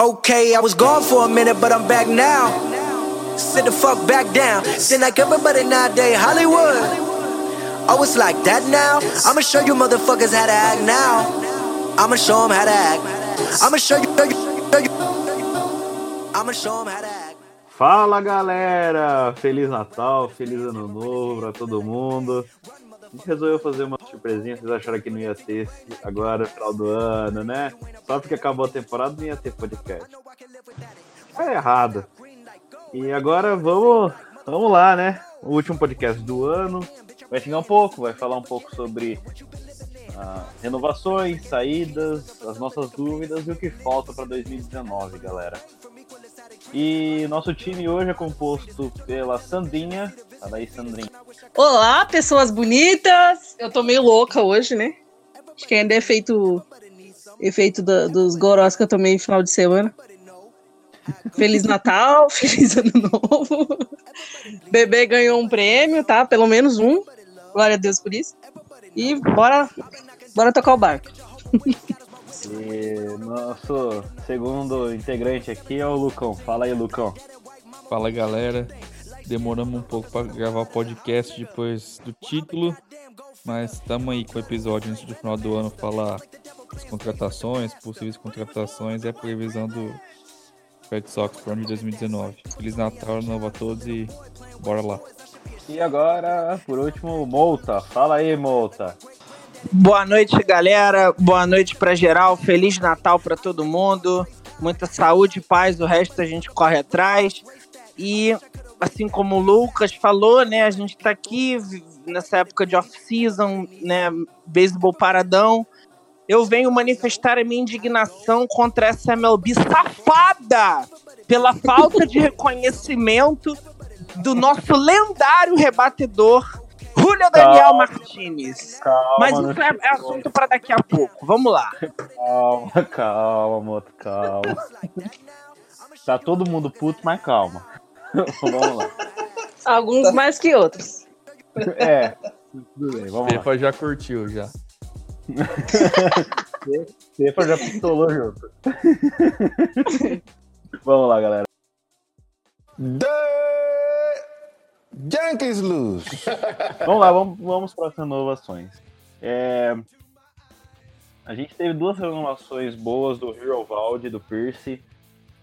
Okay, I was gone for a minute, but I'm back now. Sit the fuck back down. Seem like everybody nowadays Hollywood. Oh, it's like that now? I'ma show you motherfuckers how to act now. I'ma show them how to act. I'ma show you, show you, show you. I'ma show them how to act. Fala galera! Feliz Natal, feliz Ano Novo pra todo mundo. A gente resolveu fazer uma surpresinha, vocês acharam que não ia ter esse agora, final do ano, né? Só porque acabou a temporada não ia ter podcast. É errado. E agora vamos, vamos lá, né? O último podcast do ano. Vai xingar um pouco, vai falar um pouco sobre ah, renovações, saídas, as nossas dúvidas e o que falta para 2019, galera. E nosso time hoje é composto pela Sandrinha. Fala aí, Sandrinha. Olá, pessoas bonitas! Eu tô meio louca hoje, né? Acho que ainda é efeito, efeito da- dos gorós que eu tomei no final de semana. Feliz Natal, feliz Ano Novo. Bebê ganhou um prêmio, tá? Pelo menos um. Glória a Deus por isso. E bora, bora tocar o barco. E nosso segundo integrante aqui é o Lucão. Fala aí, Lucão. Fala galera, demoramos um pouco para gravar o podcast depois do título, mas estamos aí com o episódio antes do final do ano falar das contratações, possíveis contratações e a previsão do Red Sox para o ano de 2019. Feliz Natal, Ano novo a todos e bora lá. E agora, por último, Molta. Fala aí, Molta. Boa noite, galera. Boa noite pra geral. Feliz Natal pra todo mundo. Muita saúde paz. O resto a gente corre atrás. E assim como o Lucas falou, né, a gente tá aqui nessa época de off-season, né, beisebol paradão. Eu venho manifestar a minha indignação contra essa MLB safada pela falta de reconhecimento do nosso lendário rebatedor Julio Daniel Martinez. Calma, Mas isso é, é assunto para daqui a pouco. Vamos lá. Calma, calma, Molta, calma. Tá todo mundo puto, mas calma. Vamos lá. Alguns mais que outros. É, tudo bem, vamos lá. Pepa já curtiu já. Cefa já pistolou junto. Vamos lá, galera. The Yankees lose. Vamos lá, vamos, vamos para as renovações. É, A gente teve duas renovações boas do Hero Valde, do Pierce.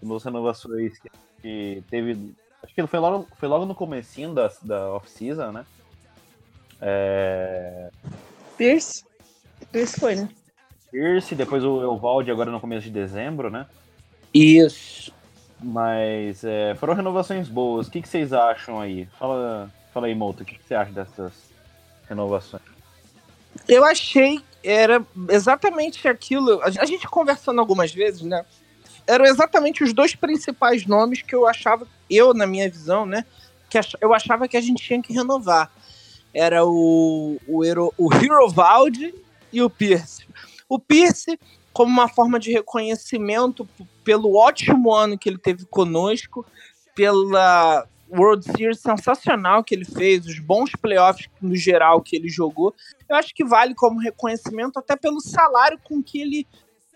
Duas renovações que, que teve. Acho que foi logo, foi logo no comecinho da, da off-season, né? É, Pierce? Pierce foi, né? Pierce, depois o Evaldi agora no começo de dezembro, né? Isso. Mas é, foram renovações boas. O que, que vocês acham aí? Fala, fala aí, Mouto, o que, que você acha dessas renovações? Eu achei era exatamente aquilo. A gente conversando algumas vezes, né? Eram exatamente os dois principais nomes que eu achava, eu na minha visão, né? Que eu achava que a gente tinha que renovar. Era o, o, Hero, o Hero Valde e o Pierce. O Pierce, como uma forma de reconhecimento pelo ótimo ano que ele teve conosco, pela World Series sensacional que ele fez, os bons playoffs no geral que ele jogou, eu acho que vale como reconhecimento até pelo salário com que ele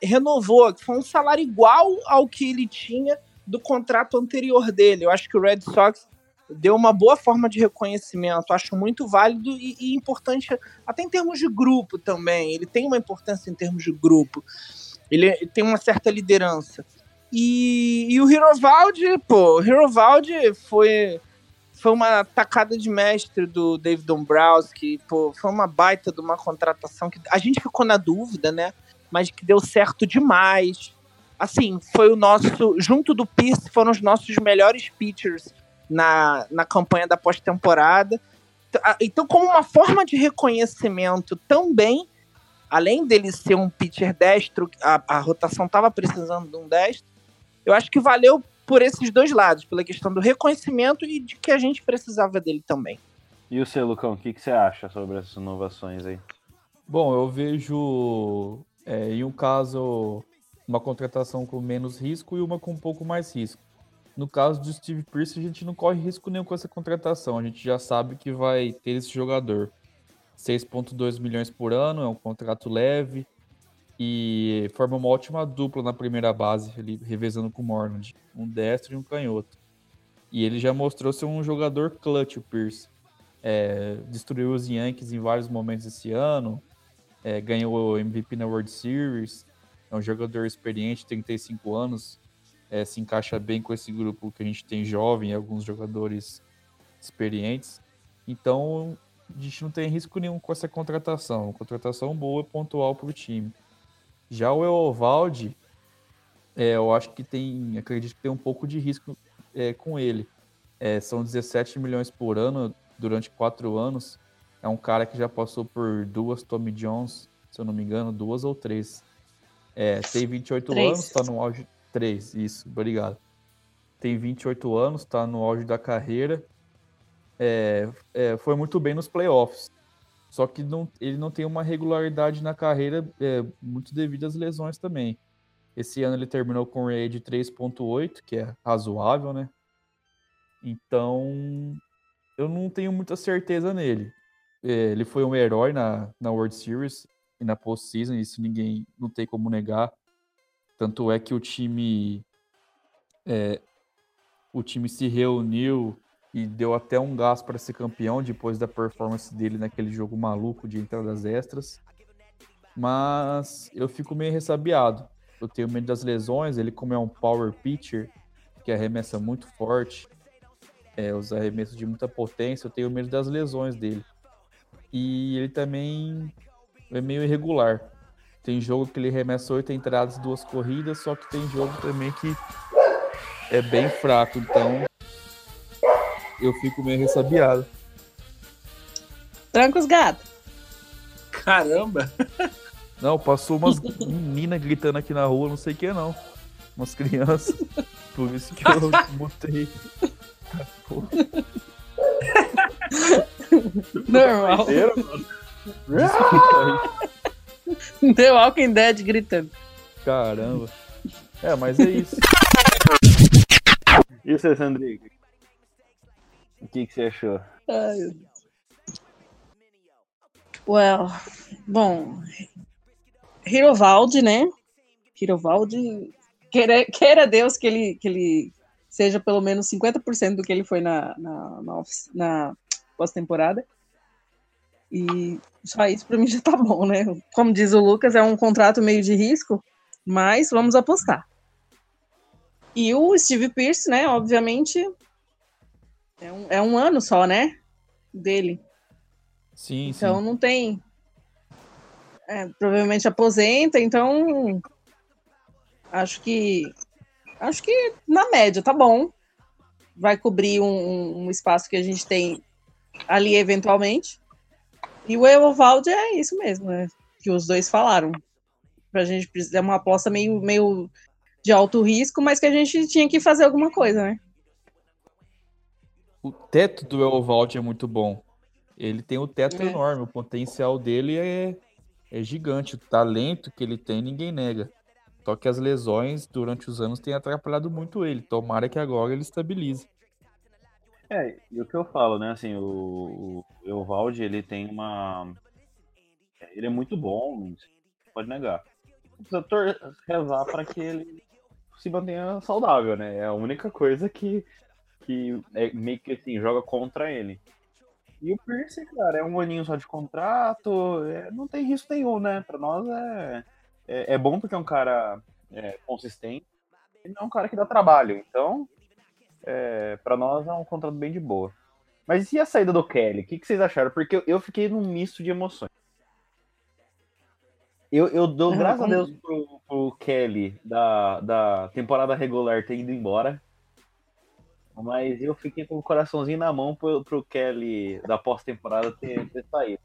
renovou, que foi um salário igual ao que ele tinha do contrato anterior dele. Eu acho que o Red Sox deu uma boa forma de reconhecimento, acho muito válido e, e importante, até em termos de grupo também. Ele tem uma importância em termos de grupo, ele tem uma certa liderança. E, e o Hirovaldi, pô, o Hirovaldi foi foi uma tacada de mestre do David Dombrowski, pô, foi uma baita de uma contratação que a gente ficou na dúvida, né? Mas que deu certo demais. Assim, foi o nosso, junto do Pierce, foram os nossos melhores pitchers na, na campanha da pós-temporada. Então, como uma forma de reconhecimento também, além dele ser um pitcher destro, a, a rotação estava precisando de um destro, eu acho que valeu por esses dois lados, pela questão do reconhecimento e de que a gente precisava dele também. E o seu, Lucão, o que, que você acha sobre essas inovações aí? Bom, eu vejo é, em um caso uma contratação com menos risco e uma com um pouco mais risco. No caso do Steve Pierce, a gente não corre risco nenhum com essa contratação. A gente já sabe que vai ter esse jogador. 6,2 milhões por ano, é um contrato leve. E forma uma ótima dupla na primeira base, ele revezando com o Morland. Um destro e um canhoto. E ele já mostrou ser um jogador clutch, o Pierce. É, destruiu os Yankees em vários momentos esse ano. É, ganhou o MVP na World Series. É um jogador experiente, 35 anos. É, se encaixa bem com esse grupo que a gente tem jovem, alguns jogadores experientes. Então, a gente não tem risco nenhum com essa contratação. Uma contratação boa e pontual para o time. Já o Eovaldi, é, eu acho que tem, acredito que tem um pouco de risco é, com ele. É, são 17 milhões por ano durante quatro anos. É um cara que já passou por duas Tommy Jones, se eu não me engano, duas ou três. É, tem 28 três. anos, está no auge. Três, isso, obrigado. Tem 28 anos, está no auge da carreira. É, é, foi muito bem nos playoffs. Só que não, ele não tem uma regularidade na carreira, é, muito devido às lesões também. Esse ano ele terminou com um RA de 3.8, que é razoável, né? Então, eu não tenho muita certeza nele. É, ele foi um herói na, na World Series e na postseason, isso ninguém não tem como negar. Tanto é que o time é, o time se reuniu e deu até um gás para ser campeão depois da performance dele naquele jogo maluco de entradas extras. Mas eu fico meio ressabiado. Eu tenho medo das lesões. Ele, como é um power pitcher, que arremessa muito forte, é, os arremessos de muita potência, eu tenho medo das lesões dele. E ele também é meio irregular. Tem jogo que ele arremessa oito entradas, duas corridas, só que tem jogo também que é bem fraco. Então eu fico meio ressabiado. Tranca os gatos. Caramba! Não, passou umas meninas gritando aqui na rua, não sei o que não. Umas crianças. Por isso que eu mutei. Normal. The Walking Dead gritando. Caramba. É, mas é isso. E você, Sandrick? O que, que você achou? Ai, well, bom, Hirovaldi, né? Hirovaldi, queira, queira Deus que ele, que ele seja pelo menos 50% do que ele foi na, na, na, na pós-temporada. E só isso para mim já tá bom, né? Como diz o Lucas, é um contrato meio de risco, mas vamos apostar. E o Steve Pierce, né? Obviamente, é um, é um ano só, né? Dele. Sim, então sim. não tem. É, provavelmente aposenta, então acho que acho que na média tá bom. Vai cobrir um, um espaço que a gente tem ali eventualmente. E o Eovaldi é isso mesmo, né? Que os dois falaram. Pra gente precisar é uma aposta meio, meio de alto risco, mas que a gente tinha que fazer alguma coisa, né? o teto do Elvald é muito bom. Ele tem o teto é. enorme, o potencial dele é, é gigante. O talento que ele tem, ninguém nega. Só que as lesões durante os anos têm atrapalhado muito ele. Tomara que agora ele estabilize. É, e o que eu falo, né? Assim, o, o Evaldi, ele tem uma. Ele é muito bom, pode negar. Precisa rezar para que ele se mantenha saudável, né? É a única coisa que que é meio que assim, joga contra ele. E o Pierce, cara, é um aninho só de contrato, é, não tem risco nenhum, né? Pra nós é, é, é bom porque é um cara é, consistente, ele não é um cara que dá trabalho, então é, pra nós é um contrato bem de boa. Mas e a saída do Kelly? O que, que vocês acharam? Porque eu, eu fiquei num misto de emoções. Eu, eu dou ah, graças a Deus pro, pro Kelly da, da temporada regular ter ido embora. Mas eu fiquei com o coraçãozinho na mão pro, pro Kelly da pós-temporada ter, ter saído.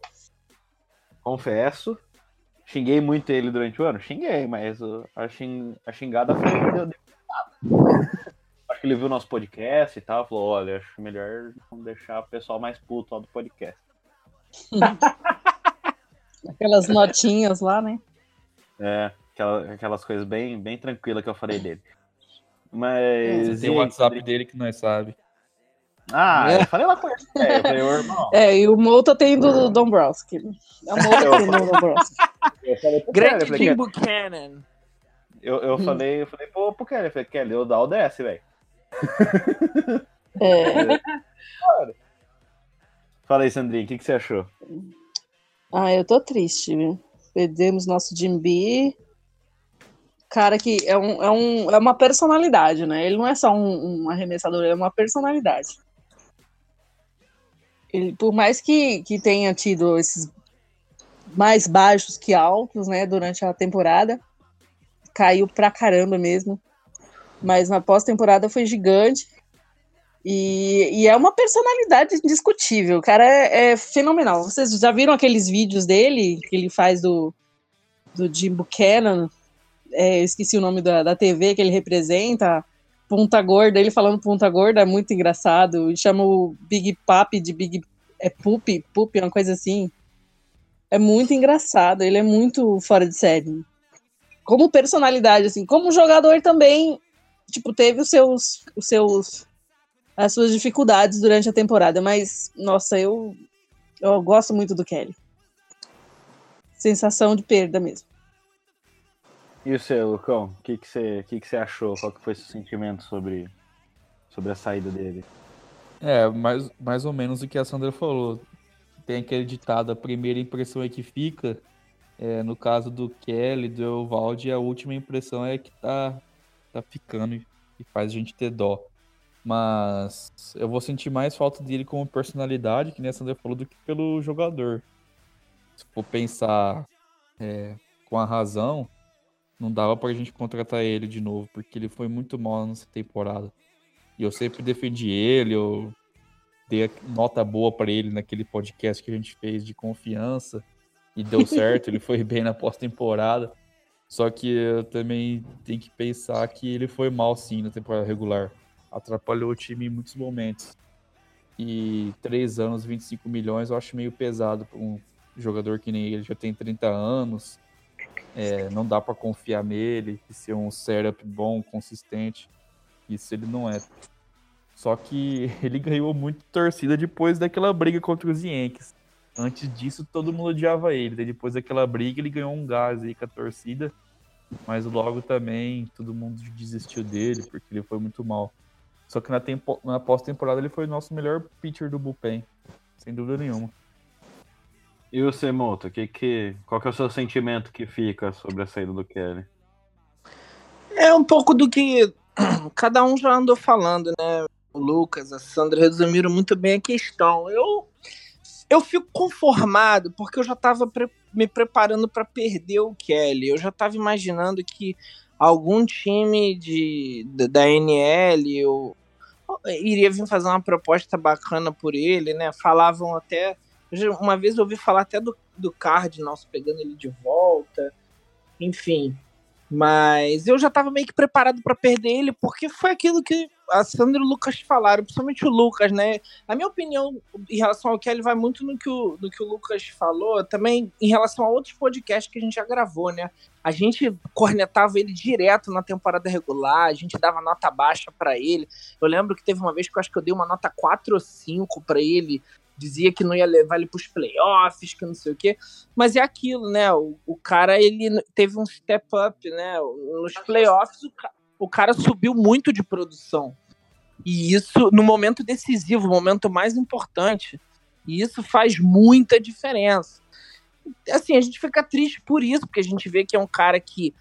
Confesso. Xinguei muito ele durante o ano? Xinguei, mas a, xing, a xingada foi. Deu, deu acho que ele viu nosso podcast e tal. Falou: olha, acho melhor não deixar o pessoal mais puto lá do podcast. Aquelas notinhas lá, né? É, aquelas, aquelas coisas bem, bem tranquilas que eu falei dele. Mas. Tem o WhatsApp dele que nós sabe. Ah, é. eu falei lá com ele. É, eu falei, irmão. É, e o Mouta tem do Dombrowski. É o Mouta tem do Dombrowski. Eu eu Grande falei, Jim Kelly, Buchanan. eu, eu falei, eu falei pro, pro Kelly, eu falei, Kelly, o Dal desce, velho. É. Fala aí, Sandrinha, o que, que você achou? Ah, eu tô triste, viu? Perdemos nosso Jim B. Cara que é, um, é, um, é uma personalidade, né? Ele não é só um, um arremessador, ele é uma personalidade. Ele, por mais que, que tenha tido esses mais baixos que altos, né, durante a temporada, caiu pra caramba mesmo. Mas na pós-temporada foi gigante. E, e é uma personalidade indiscutível. O cara é, é fenomenal. Vocês já viram aqueles vídeos dele que ele faz do, do Jim Buchanan? É, esqueci o nome da, da TV que ele representa. Punta Gorda, ele falando Punta Gorda é muito engraçado. E chama o Big Papi de Big. É Poop, Poop, uma coisa assim. É muito engraçado. Ele é muito fora de série. Como personalidade, assim. Como jogador também, tipo, teve os seus. Os seus as suas dificuldades durante a temporada, mas nossa, eu eu gosto muito do Kelly. Sensação de perda mesmo. E o seu, Lucão? O que, que, você, que, que você achou? Qual que foi seu sentimento sobre, sobre a saída dele? É, mais, mais ou menos o que a Sandra falou. Tem aquele ditado, a primeira impressão é que fica. É, no caso do Kelly, do Evaldi, a última impressão é que tá, tá ficando e e faz a gente ter dó. Mas eu vou sentir mais falta dele como personalidade, que nem a Sandra falou, do que pelo jogador. Se for pensar é, com a razão, não dava pra gente contratar ele de novo, porque ele foi muito mal nessa temporada. E eu sempre defendi ele, eu dei nota boa para ele naquele podcast que a gente fez de confiança e deu certo, ele foi bem na pós-temporada. Só que eu também tenho que pensar que ele foi mal sim na temporada regular. Atrapalhou o time em muitos momentos. E três anos, 25 milhões, eu acho meio pesado para um jogador que nem ele, já tem 30 anos. É, não dá para confiar nele e ser um setup bom, consistente. Isso ele não é. Só que ele ganhou muito torcida depois daquela briga contra os Yankees. Antes disso, todo mundo odiava ele. Daí depois daquela briga, ele ganhou um gás aí com a torcida. Mas logo também, todo mundo desistiu dele, porque ele foi muito mal. Só que na, tempo, na pós-temporada ele foi o nosso melhor pitcher do bullpen. Sem dúvida nenhuma. E você, Moto, que, que, qual que é o seu sentimento que fica sobre a saída do Kelly? É um pouco do que cada um já andou falando, né? O Lucas, a Sandra resumiram muito bem a questão. Eu eu fico conformado porque eu já estava pre me preparando para perder o Kelly. Eu já estava imaginando que algum time de, da NL eu, iria vir fazer uma proposta bacana por ele, né? Falavam até. Uma vez eu ouvi falar até do, do Cardinals pegando ele de volta. Enfim. Mas eu já estava meio que preparado para perder ele, porque foi aquilo que a Sandra e o Lucas falaram, principalmente o Lucas, né? A minha opinião em relação ao Kelly vai muito no que o, no que o Lucas falou, também em relação a outros podcasts que a gente já gravou, né? A gente cornetava ele direto na temporada regular, a gente dava nota baixa para ele. Eu lembro que teve uma vez que eu acho que eu dei uma nota 4 ou 5 para ele, dizia que não ia levar ele para os playoffs, que não sei o quê. Mas é aquilo, né? O, o cara ele teve um step up, né? Nos playoffs o, o cara subiu muito de produção. E isso no momento decisivo, o momento mais importante. E isso faz muita diferença. Assim, a gente fica triste por isso, porque a gente vê que é um cara que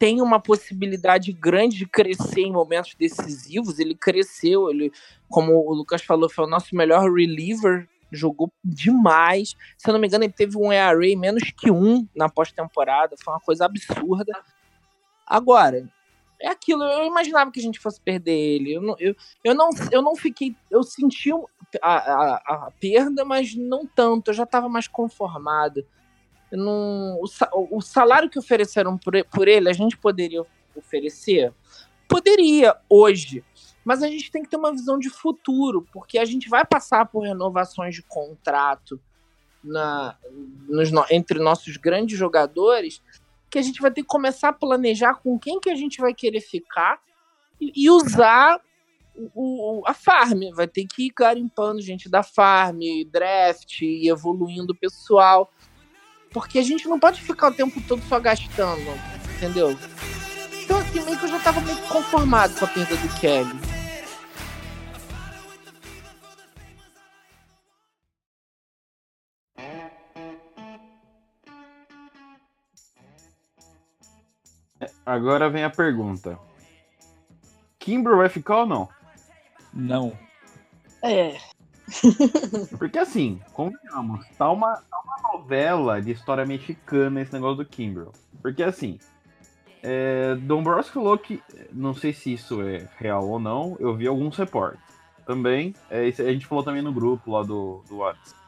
tem uma possibilidade grande de crescer em momentos decisivos. Ele cresceu, ele, como o Lucas falou, foi o nosso melhor reliever, jogou demais. Se eu não me engano, ele teve um ERA menos que um na pós-temporada, foi uma coisa absurda. Agora, é aquilo, eu imaginava que a gente fosse perder ele. Eu não, eu, eu não, eu não fiquei. Eu senti a, a, a perda, mas não tanto. Eu já estava mais conformado. Não, o, o salário que ofereceram por, por ele, a gente poderia oferecer? Poderia, hoje. Mas a gente tem que ter uma visão de futuro, porque a gente vai passar por renovações de contrato na, nos, entre nossos grandes jogadores que a gente vai ter que começar a planejar com quem que a gente vai querer ficar e, e usar o, o, a farm. Vai ter que ir garimpando gente da farm, draft e evoluindo o pessoal. Porque a gente não pode ficar o tempo todo só gastando, entendeu? Então, assim, meio que eu já tava meio conformado com a perda do Kelly. Agora vem a pergunta. Kimbrough vai ficar ou não? Não. É. Porque assim, convenhamos, tá uma, tá uma novela de história mexicana esse negócio do Kimbrough. Porque assim, é, Dombrowski falou que, não sei se isso é real ou não, eu vi alguns reportes. Também, é, a gente falou também no grupo lá do, do WhatsApp.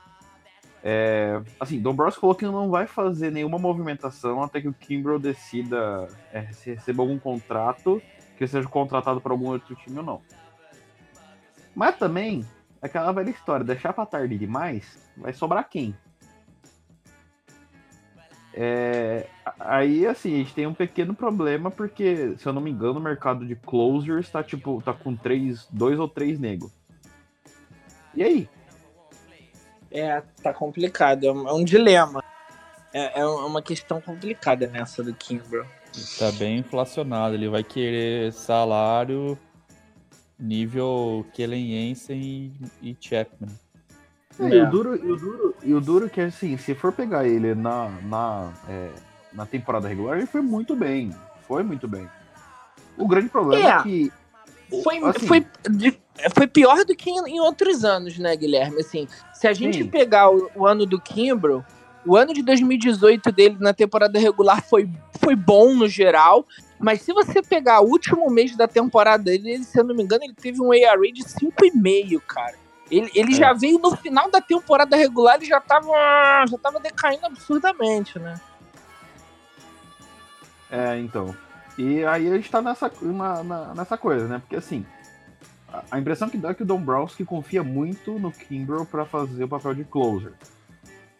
É, assim, Dombrowski falou que não vai fazer nenhuma movimentação até que o Kimbrough decida é, se receba algum contrato, que seja contratado para algum outro time ou não. Mas também, aquela velha história, deixar pra tarde demais, vai sobrar quem? É, aí, assim, a gente tem um pequeno problema, porque, se eu não me engano, o mercado de closers tá, tipo, tá com três, dois ou três negros. E aí? É, tá complicado. É um, é um dilema. É, é uma questão complicada nessa do Kimbrough. Tá bem inflacionado. Ele vai querer salário nível Kellen Jensen e, e Chapman. É, E, o duro, e, o duro, e o duro que, assim, se for pegar ele na, na, é, na temporada regular, ele foi muito bem. Foi muito bem. O grande problema é, É. que. Foi, assim, foi, de- foi pior do que em, em outros anos, né, Guilherme? Assim, se a gente Sim. pegar o, o ano do Kimbrough, o ano de 2018 dele na temporada regular foi, foi bom no geral, mas se você pegar o último mês da temporada dele, ele, se eu não me engano, ele teve um ARA de 5,5, cara. Ele, ele É. já veio no final da temporada regular, ele já tava, já tava decaindo absurdamente, né? É, então. E aí a gente tá nessa, na- na- nessa coisa, né? Porque assim, a, a impressão que dá é que o Dombrowski confia muito no Kimbrough pra fazer o papel de closer.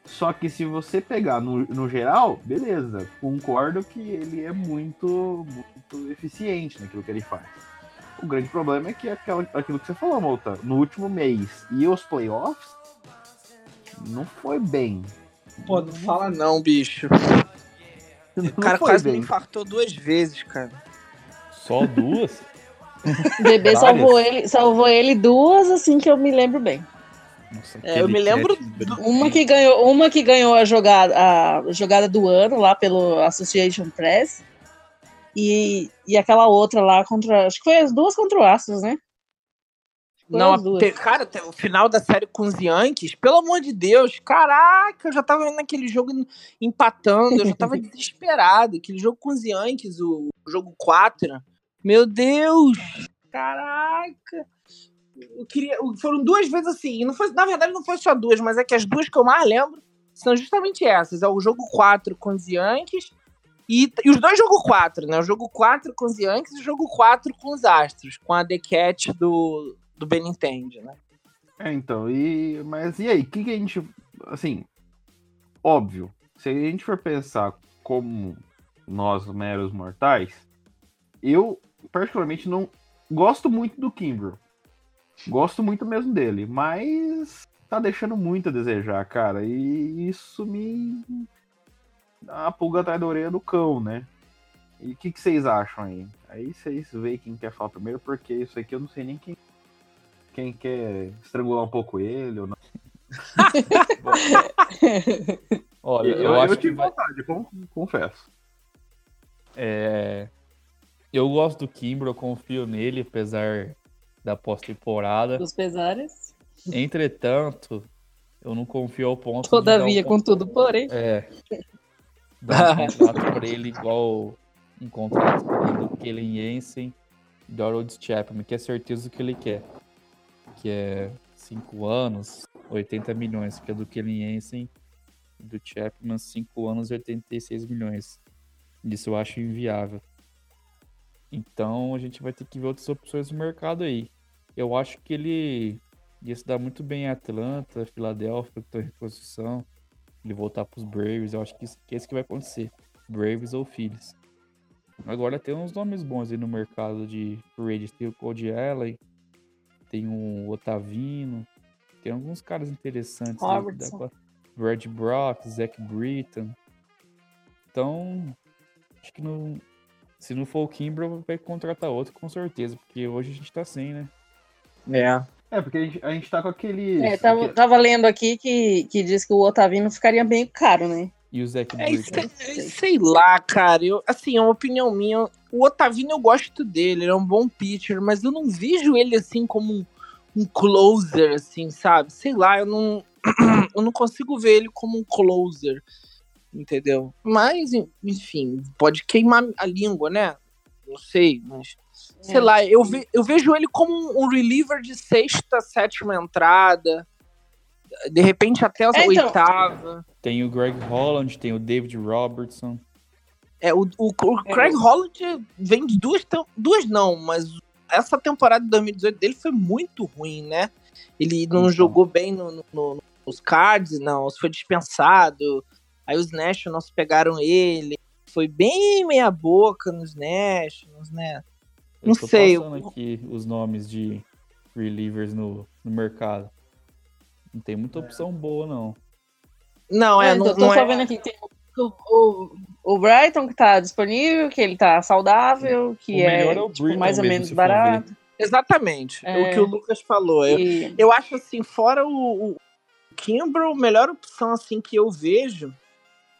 Só que se você pegar no, no geral, beleza, concordo que ele é muito, muito eficiente naquilo que ele faz. O grande problema é que é aquela, aquilo que você falou, Malta, no último mês e os playoffs, não foi bem. Pô, não fala não, bicho. Não O cara quase me bem. infartou duas vezes, cara. Só duas? O bebê Várias. salvou ele, salvou ele duas, assim que eu me lembro bem. Nossa, É, eu me lembro Uma que ganhou, uma que ganhou a jogada, a jogada do ano lá pelo Association Press. E, e aquela outra lá contra. Acho que foi as duas contra o Astros, né? Foi Não, te- cara, te- o final da série com os Yankees, pelo amor de Deus, caraca, eu já tava vendo aquele jogo empatando, eu já tava desesperado. Aquele jogo com os Yankees, o, o jogo 4. Meu Deus! Caraca! Queria, foram duas vezes assim, não foi, na verdade não foi só duas, mas é que as duas que eu mais lembro são justamente essas. É o jogo 4 com os Yankees e, e os dois jogo 4, né? O jogo 4 com os Yankees e o jogo 4 com os Astros, com a The Cat do, do Benintendi, né? É, então, e. Mas e aí, o que, que a gente. Assim, óbvio, se a gente for pensar como nós, meros mortais, eu, particularmente, não gosto muito do Kimbrough. Gosto muito mesmo dele, mas tá deixando muito a desejar, cara. E isso me dá uma pulga atrás da orelha do cão, né? E o que, que vocês acham aí? Aí vocês veem quem quer falar primeiro, porque isso aqui eu não sei nem quem quem quer estrangular um pouco ele ou não. Olha, eu, acho que tive vai- vontade, con- confesso. É, Eu gosto do Kimbrough, eu confio nele, apesar da pós-temporada. Dos pesares. Entretanto, eu não confio ao ponto Todavia, um, contudo, porém. é, dar um contrato por ele igual um contrato do Kellen Jensen e do Harold Chapman, que é certeza do que ele quer. Que é 5 anos, 80 milhões, que é do Kellen Jensen e do Chapman, 5 anos, 86 milhões. Isso eu acho inviável. Então a gente vai ter que ver outras opções no mercado aí. Eu acho que ele ia se dar muito bem em Atlanta, Filadélfia, que estão em reposição. Ele voltar para os Braves, eu acho que isso que é isso que vai acontecer. Braves ou Phillies. Agora tem uns nomes bons aí no mercado de agents. Tem o Cody Allen, tem o Otavino, tem alguns caras interessantes. Robertson. pra- Brad Brock, Zach Britton. Então, acho que não, se não for o Kimbrough, vai contratar outro com certeza, porque hoje a gente tá sem, né? É. É, porque a gente, a gente tá com aquele. É, tava, tava lendo aqui que, que diz que o Otavino ficaria bem caro, né? E o Zach É, sei, sei lá, cara. Eu, assim, é uma opinião minha. O Otavino eu gosto dele, ele é um bom pitcher, mas eu não vejo ele assim como um, um closer, assim, sabe? Sei lá, eu não, eu não consigo ver ele como um closer, entendeu? Mas, enfim, pode queimar a língua, né? Não sei, mas. Sei É. lá, eu, ve- eu vejo ele como um, reliever de sexta, sétima entrada. De repente até a É, então. oitava. Tem o Greg Holland, tem o David Robertson. É, o, o, o Craig Holland vem de duas, duas não, mas essa temporada de 2018 dele foi muito ruim, né? Ele não Então. jogou bem no, no- no- nos cards, não, foi dispensado. Aí os Nationals pegaram ele. Foi bem meia boca nos Nationals, né? Eu Não tô sei, passando aqui os nomes de relievers no, no mercado. Não tem muita opção boa, não. Não, é, É, não, tô não só é- vendo aqui, tem o, o, o Brighton que tá disponível, que ele tá saudável, que é, é o tipo, mais ou menos barato. Exatamente, É. o que o Lucas falou. Eu, E, eu acho assim, fora o, o Kimbrough, a melhor opção assim que eu vejo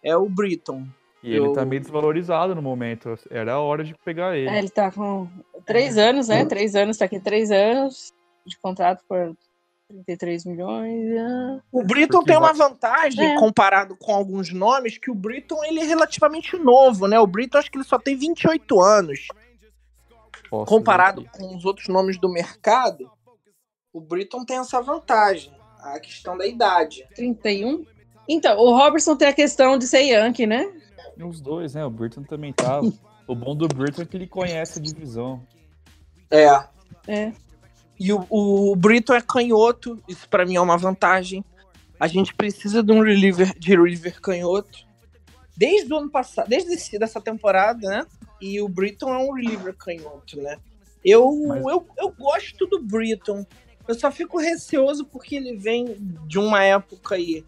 é o Britton. E ele Eu- tá meio desvalorizado no momento. Era a hora de pegar ele. é, ele tá com três anos, né? Três anos, tá aqui três anos de contrato por 33 milhões. ah. O Britton Porque tem uma vantagem É. comparado com alguns nomes que o Britton ele é relativamente novo, né? O Britton acho que ele só tem 28 anos. Posso Comparado com os outros nomes do mercado, o Britton tem essa vantagem, a questão da idade. 31. Então, o Robertson tem a questão de ser Yankee, né? Os dois, né? O Britton também tá. o bom do Britton é que ele conhece a divisão. É. É. E o, o Britton é canhoto, isso pra mim é uma vantagem. A gente precisa de um reliever, de reliever canhoto. Desde o ano passado, desde esse, dessa temporada, né? E o Britton é um reliever canhoto, né? Eu, Mas- eu, eu gosto do Britton. Eu só fico receoso porque ele vem de uma época aí,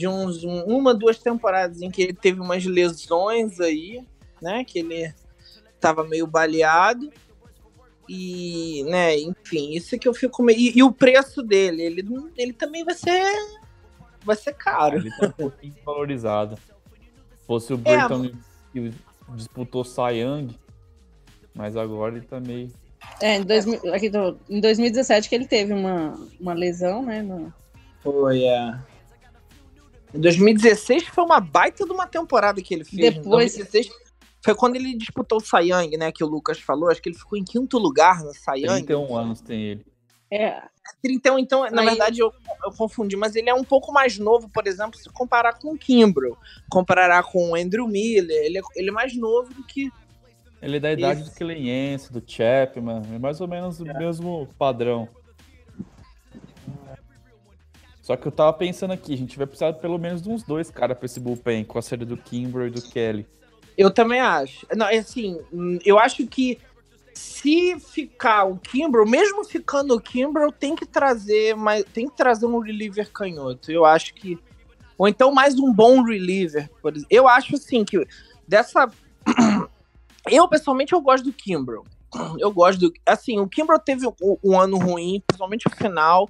de uns um- uma, duas temporadas em que ele teve umas lesões aí, né? Que ele tava meio baleado. E, né, enfim, isso que eu fico meio. E, e o preço dele, ele, ele também vai ser. Vai ser caro. Ele tá um pouquinho desvalorizado. Se fosse o É, Britton que disputou Young, mas agora ele tá meio. É, em, 2000 aqui tô- em 2017 que ele teve uma, uma lesão, né? no- Foi, é. Em 2016 foi uma baita de uma temporada que ele fez. Em Depois- 2016 foi quando ele disputou o Young, né? Que o Lucas falou. Acho que ele ficou em quinto lugar no Young. 31 anos tem ele. É, 31, então, na Aí- verdade, eu, eu confundi, mas ele é um pouco mais novo, por exemplo, se comparar com o Kimbrough. Comparará com o Andrew Miller. Ele é, ele é mais novo do que. Ele é da idade Isso. do Kleiense, do Chapman, é mais ou menos o mesmo padrão. Só que eu tava pensando aqui, a gente vai precisar pelo menos de uns dois caras pra esse bullpen, com a série do Kimbrough e do Kelly. Eu também acho. Não, é assim, hum, eu acho que se ficar o Kimbrough, mesmo ficando o Kimbrough, tem que trazer mais, tem que trazer um reliever canhoto. Eu acho que ou então mais um bom reliever, por exemplo. Eu acho assim que dessa eu pessoalmente eu gosto do Kimbrough. Eu gosto do assim, o Kimbrough teve um, um ano ruim, principalmente o final.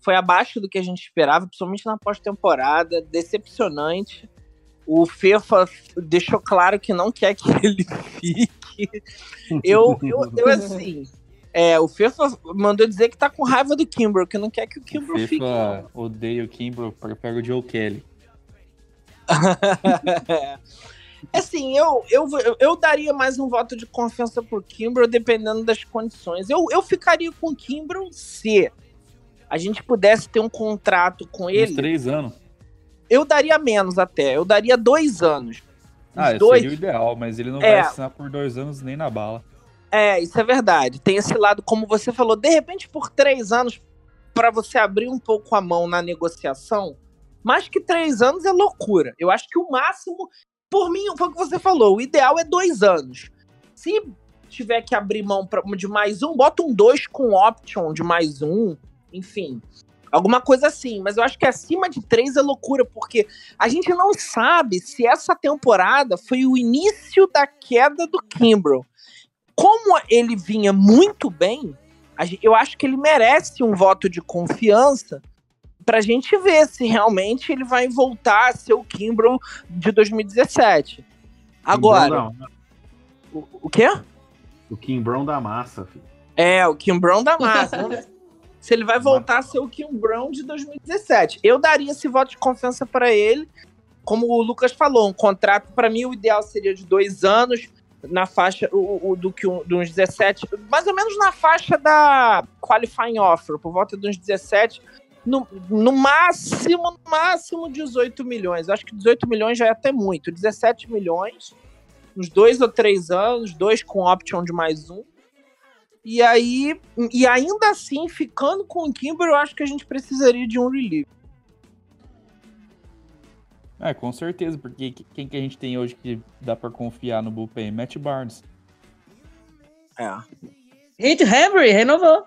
Foi abaixo do que a gente esperava, principalmente na pós-temporada, decepcionante. O Fefa deixou claro que não quer que ele fique. Eu, eu, eu assim. É, o Fefa mandou dizer que tá com raiva do Kimbrough, que não quer que o O Kimbrough fique. FIFA odeia o Kimbrough, prefere o Joe Kelly. assim, eu, eu, eu, eu daria mais um voto de confiança pro Kimbrough, dependendo das condições. Eu, eu ficaria com o Kimbrough se a gente pudesse ter um contrato com Uns ele. três anos. Eu daria menos até. Eu daria dois anos. Ah, dois. seria o ideal, mas ele não É. vai assinar por dois anos nem na bala. É, isso é verdade. Tem esse lado, como você falou, de repente por três anos, para você abrir um pouco a mão na negociação, mais que três anos é loucura. Eu acho que o máximo, por mim, foi o que você falou, o ideal é dois anos. Se tiver que abrir mão pra- de mais um, bota um dois com option de mais um, enfim. Alguma coisa assim, mas eu acho que acima de três é loucura, porque a gente não sabe se essa temporada foi o início da queda do Kimbrough. Como ele vinha muito bem, a eu acho que ele merece um voto de confiança pra gente ver se realmente ele vai voltar a ser o Kimbrough de 2017. Agora, da- o, o quê? o Kim Brown da massa, filho. É, o Kim Brown da massa. Se ele vai voltar a ser o Kim Brown de 2017. Eu daria esse voto de confiança pra ele. Como o Lucas falou, um contrato, pra mim, o ideal seria de dois anos, na faixa o, o- do que um, uns 17, mais ou menos na faixa da qualifying offer, por volta de uns 17, no, no máximo, no máximo 18 milhões. Acho que 18 milhões já é até muito. 17 milhões, uns dois ou três anos, dois com option de mais um. E aí, e ainda assim, ficando com o Kimber, eu acho que a gente precisaria de um relief. É, com certeza, porque que- quem que a gente tem hoje que dá pra confiar no bullpen? Matt Barnes. É. Gente, Henry renovou.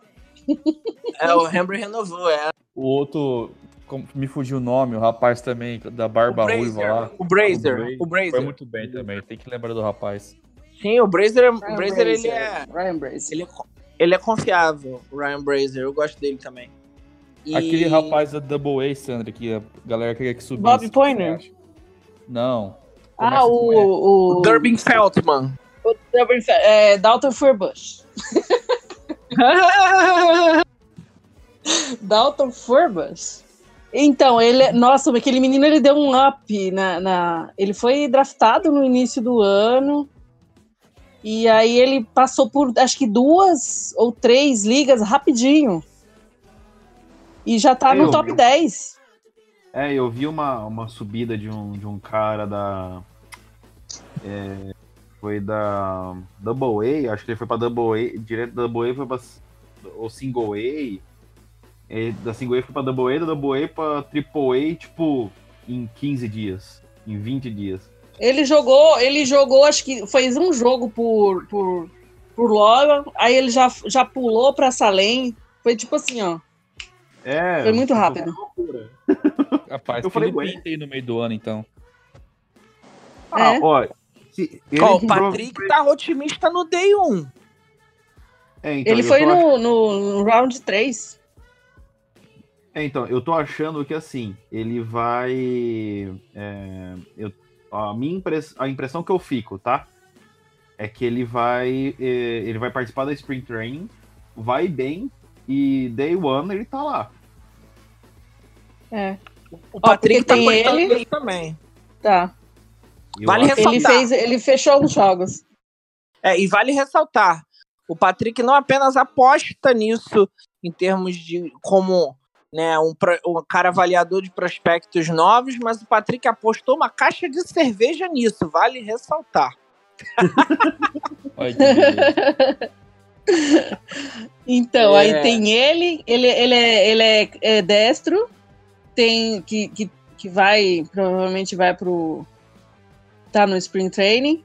É, o Henry renovou, é. O outro, como- me fugiu o nome, o rapaz também, da barba o ruiva lá. Brazer. O Brazer. Bra- O Foi Brazer. muito bem também, tem que lembrar do rapaz. Sim, o Brazer, o Ryan Brazer ele é, Ryan Brazier. ele é. Ele é confiável, o Ryan Brazer. Eu gosto dele também. E- Aquele rapaz da Double A, Sandra, que a galera queria que subisse. Bob acha? Não. Ah, o, o, O Durbin Feltman. o Durbin Fe- é, Dalton Furbush. Dalton Furbush. Então, ele, nossa, aquele menino ele deu um up na, na, ele foi draftado no início do ano. E aí ele passou por acho que duas ou três ligas rapidinho. E já tá no Eu top vi. 10. É, eu vi uma, uma subida de um, de um cara da. é, foi da Double A, acho que ele foi pra Double A, direto da Double A foi pra ou Single A. É, da Single A foi pra Double A, da Double A pra Triple A, tipo, em 15 dias, em 20 dias. Ele jogou, ele jogou, acho que fez um jogo por, por, por Logan, aí ele já, já pulou pra Salem. Foi tipo assim, ó. É, Foi muito rápido. Rapaz, Eu falei, Felipe aí no meio do ano, então. Ah, É. ó, se- Ó, o Patrick tá otimista no Day 1. É, então, ele foi ach- no, no round 3. É, então, eu tô achando que assim, ele vai. é, eu- a minha impress- a impressão que eu fico, tá? É que ele vai. é, ele vai participar da Spring Training, vai bem, e Day One ele tá lá. É, O Patrick porque tá tem ele- nele também. tá. Eu Vale ressaltar. Ele fez, ele fechou os jogos. É, e vale ressaltar, o Patrick não apenas aposta nisso em termos de como né, um, pro- um cara avaliador de prospectos novos, mas o Patrick apostou uma caixa de cerveja nisso, vale ressaltar. Então, É. aí tem ele, ele, ele, é, ele é, é destro, tem que, que, que vai, provavelmente vai pro. tá no Spring Training.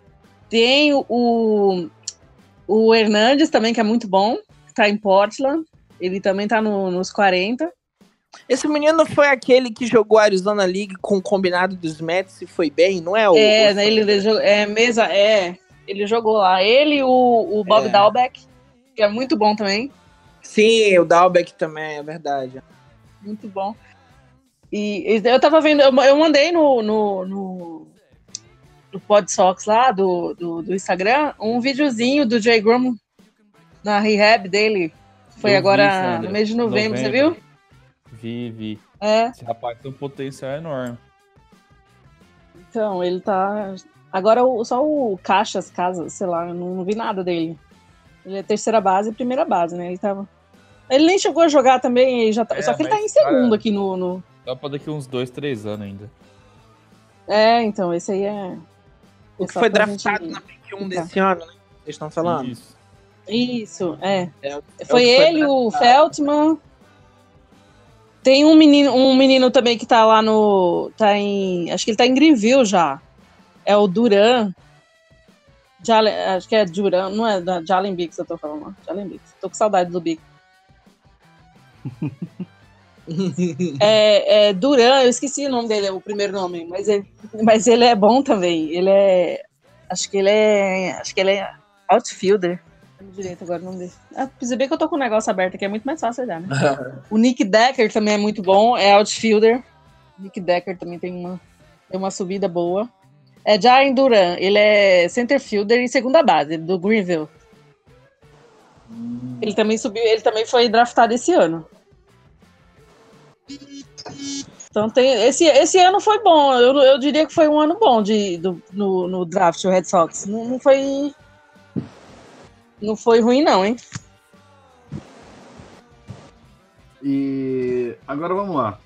Tem o, o, o Hernandes também, que é muito bom, tá em Portland. Ele também tá no- nos 40. Esse menino foi aquele que jogou a Arizona League com o combinado dos Mets e foi bem, não é? O, É, o- né, ele, ele jogou- é mesa, é. Ele jogou lá. Ele e o, o Bob É. Dalbeck, que é muito bom também. Sim, o Dalbeck também, é verdade. Muito bom. E, e eu tava vendo, eu, eu mandei no, no, no, no Pod Sox lá do, do, do Instagram um videozinho do Jay Grum na rehab dele. Foi Eu vi, agora Sandra. no mês de novembro, você viu? Vi, vi. É, Esse rapaz tem um potencial enorme. então, ele tá. Agora o- só o Caixas, Casas, sei lá, eu não, não vi nada dele. Ele é terceira base e primeira base, né? Ele tava. Ele nem chegou a jogar também, ele já tá- É, só que ele tá em segundo cara, aqui no, no. Dá pra daqui uns dois, três anos ainda. É, então, esse aí é. O é que foi draftado gente- na pick 1 desse ano, né? Vocês estão falando? Isso. Isso, é. É, o- é Foi o que ele, o draftado. Feltman. Tem um menino, um menino também que tá lá no. Tá em. Acho que ele tá em Greenville já. É o Duran. Jalen, acho que é Duran, não é da Jalen Bix, eu tô falando. Jalen Bix. Tô com saudade do Bix. É, é Duran, eu esqueci o nome dele, o primeiro nome, mas ele, mas ele é bom também. Ele é. Acho que ele é. Acho que ele é outfielder. Não direito agora o nome dele. Ah, bem que eu tô com o negócio aberto aqui, é muito mais fácil olhar, né? o Nick Decker também é muito bom, é outfielder. Nick Decker também tem uma, tem uma subida boa. É Jaren Duran, ele é center fielder e segunda base, do Greenville. Ele também subiu, ele também foi draftado esse ano. Então tem esse, esse ano foi bom. Eu, eu diria que foi um ano bom de, do, no, no draft o Red Sox. Não, não foi não foi ruim não, hein? E agora vamos lá.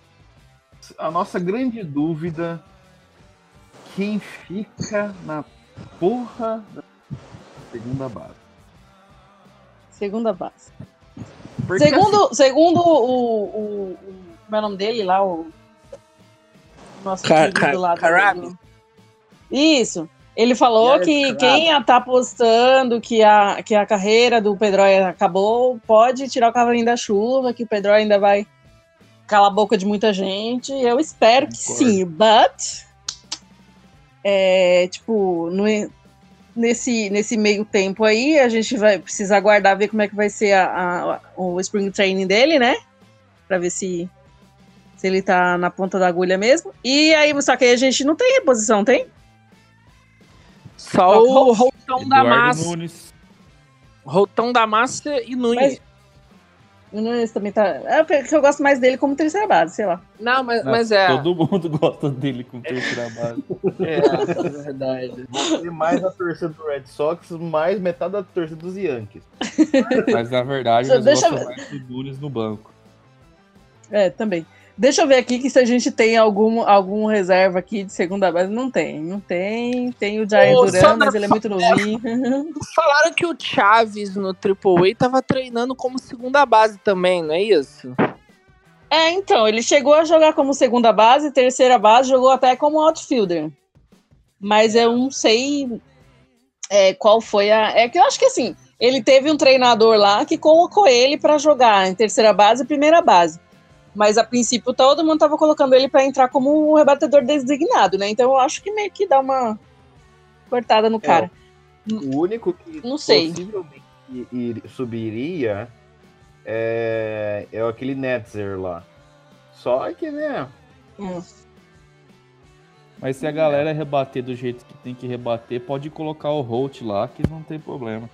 A nossa grande dúvida: quem fica na porra da segunda base? Segunda base. Porque, segundo assim, segundo o, o, o. Como é o nome dele lá? O. Nosso Car- querido Car- lá do- Carabi? Isso. Ele falou que Carabi. quem ia tá apostando que a, que a carreira do Pedroia acabou pode tirar o cavalinho da chuva, que o Pedroia ainda vai calar a boca de muita gente. Eu espero que sim, but. É, tipo, no- nesse, nesse meio tempo aí, a gente vai precisar aguardar ver como é que vai ser a, a- o spring training dele, né? Pra ver se, se ele tá na ponta da agulha mesmo. E aí, só que aí a gente não tem reposição, tem? Só o Routão da Massa. Nunes. Routão da Massa e Nunes. O Nunes também tá. É porque eu gosto mais dele como terceira base, sei lá. Não, mas, Não, mas é. Todo mundo gosta dele com terceira base. É, é verdade. você mais a torcida do Red Sox, mais metade da torcida dos Yankees. Mas na verdade, nós deixa gostamos eu mais do Nunes no banco. É, também. Deixa eu ver aqui que se a gente tem algum, algum reserva aqui de segunda base. Não tem, não tem. Tem o Jair Ô, Duran, mas ele é muito novinho. Falaram que o Chaves no AAA tava treinando como segunda base também, não é isso? é, então, ele chegou a jogar como segunda base, terceira base, jogou até como outfielder. Mas eu não sei é, qual foi a. É que eu acho que assim, ele teve um treinador lá que colocou ele pra jogar em terceira base e primeira base. Mas a princípio todo mundo tava colocando ele pra entrar como um rebatedor designado, né? Então eu acho que meio que dá uma cortada no cara. O único que Não sei. possivelmente ir- subiria é, é aquele Netzer lá. Só que, né? Hum. Mas se a galera rebater do jeito que tem que rebater, pode colocar o Holt lá, que não tem problema.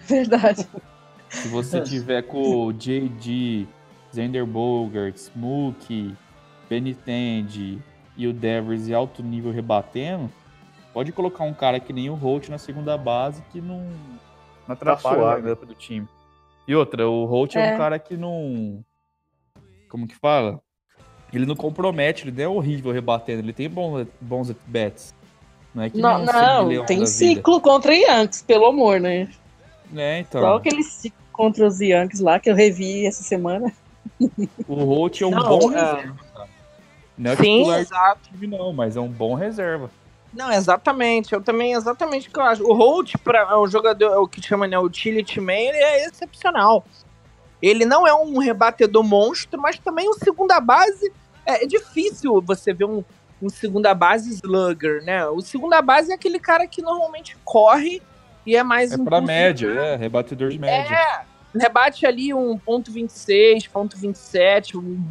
Verdade. Se você tiver com o JD, Xander Bogaerts, Mookie, Benintendi e o Devers em alto nível rebatendo, pode colocar um cara que nem o Holt na segunda base que não, não atrapalha suave. o lineup do time. E outra, o Holt é. É. um cara que não. Como que fala? Ele não compromete, ele não é horrível rebatendo, ele tem bons, bons at-bats. Não é que Não, não Sid-Leão tem vida. ciclo contra Yankees, pelo amor, né? É, então. Só aquele ciclo contra os Yankees lá que eu revi essa semana. O Holt é um Não, bom é. reserva, cara. Não é Sim, exato. time, não, mas é um bom reserva. Não, exatamente. Eu também, exatamente o que eu acho. O Holt, para é um jogador, é o que chama, né, o utility man, ele é excepcional. Ele não é um rebatedor monstro, mas também um segunda base. É, é difícil você ver um, um segunda base slugger, né? O segunda base é aquele cara que normalmente corre e é mais É pra média, é, rebatedor de média. É, rebate ali um ponto 26, ponto 27, um,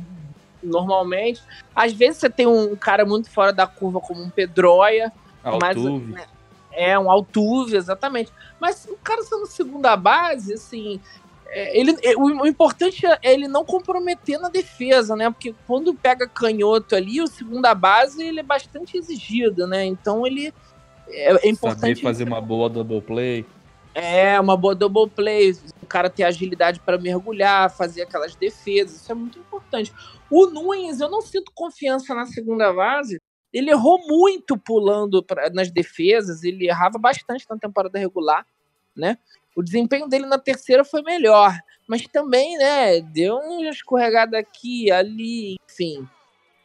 normalmente. Às vezes você tem um cara muito fora da curva como um Pedroia, mas Altuve. né, é um Altuve, exatamente. Mas o cara sendo segunda base, assim, é, ele, é, o, o importante é ele não comprometer na defesa, né? Porque quando pega canhoto ali, o segunda base ele é bastante exigido, né? Então ele é, é Saber importante fazer uma boa double play. É, uma boa double play, o cara ter agilidade para mergulhar, fazer aquelas defesas, isso é muito importante. O Nunes, eu não sinto confiança na segunda base. Ele errou muito pulando pra- nas defesas, ele errava bastante na temporada regular, né? O desempenho dele na terceira foi melhor, mas também, né, deu uma escorregada aqui, ali, enfim.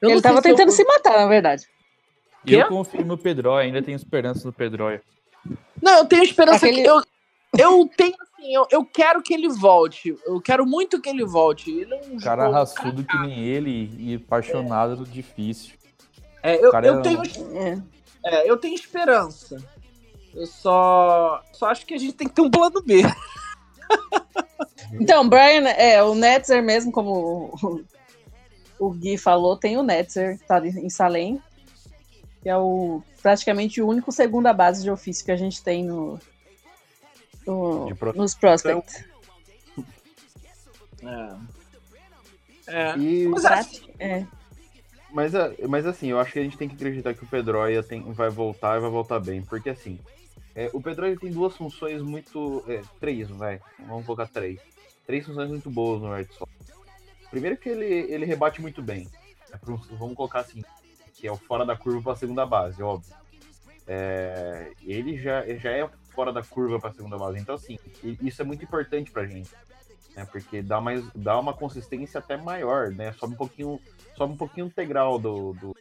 Eu ele tava se eu- tentando se matar, na verdade. E eu Quê? confio no Pedroia, ainda tenho esperança no Pedroia. Não, eu tenho esperança Aquele- que eu, Eu tenho assim, eu, eu quero que ele volte. Eu quero muito que ele volte. Ele é um Cara jogo- raçudo que nem ele e apaixonado do difícil. É, eu, eu é- tenho, É. é, eu tenho esperança. Eu só, só acho que a gente tem que ter um plano B. Então, Brian, é, o Netzer mesmo, como o, o Gui falou, tem o Netzer, que tá em Salem, que é o praticamente o único segunda base de ofício que a gente tem no, no- De pro- nos prospects. É. E, Mas assim, É. mas, a- mas assim, eu acho que a gente tem que acreditar que o Pedroia tem, vai voltar e vai voltar bem. Porque assim, é, o Pedroia tem duas funções muito. é, três, vai. Vamos colocar três. Três funções muito boas no Red Sox. Primeiro que ele, ele rebate muito bem. É pro- vamos colocar assim, que é o fora da curva para a segunda base, óbvio. É, ele já, ele já é fora da curva para a segunda base. Então, assim, isso é muito importante pra gente. Né, porque dá, mais, dá uma consistência até maior, né? Sobe um pouquinho, sobe um pouquinho o integral do, do,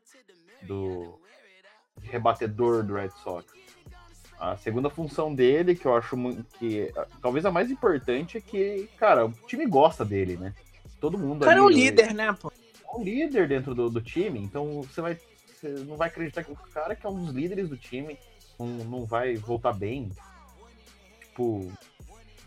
do rebatedor do Red Sox. A segunda função dele, que eu acho que ah, talvez a mais importante, é que, cara, o time gosta dele, né? Todo mundo o cara é o ali, líder, né, pô? é um líder dentro do, do time, então você vai. Você não vai acreditar que o cara que é um dos líderes do time não, não vai voltar bem. Tipo.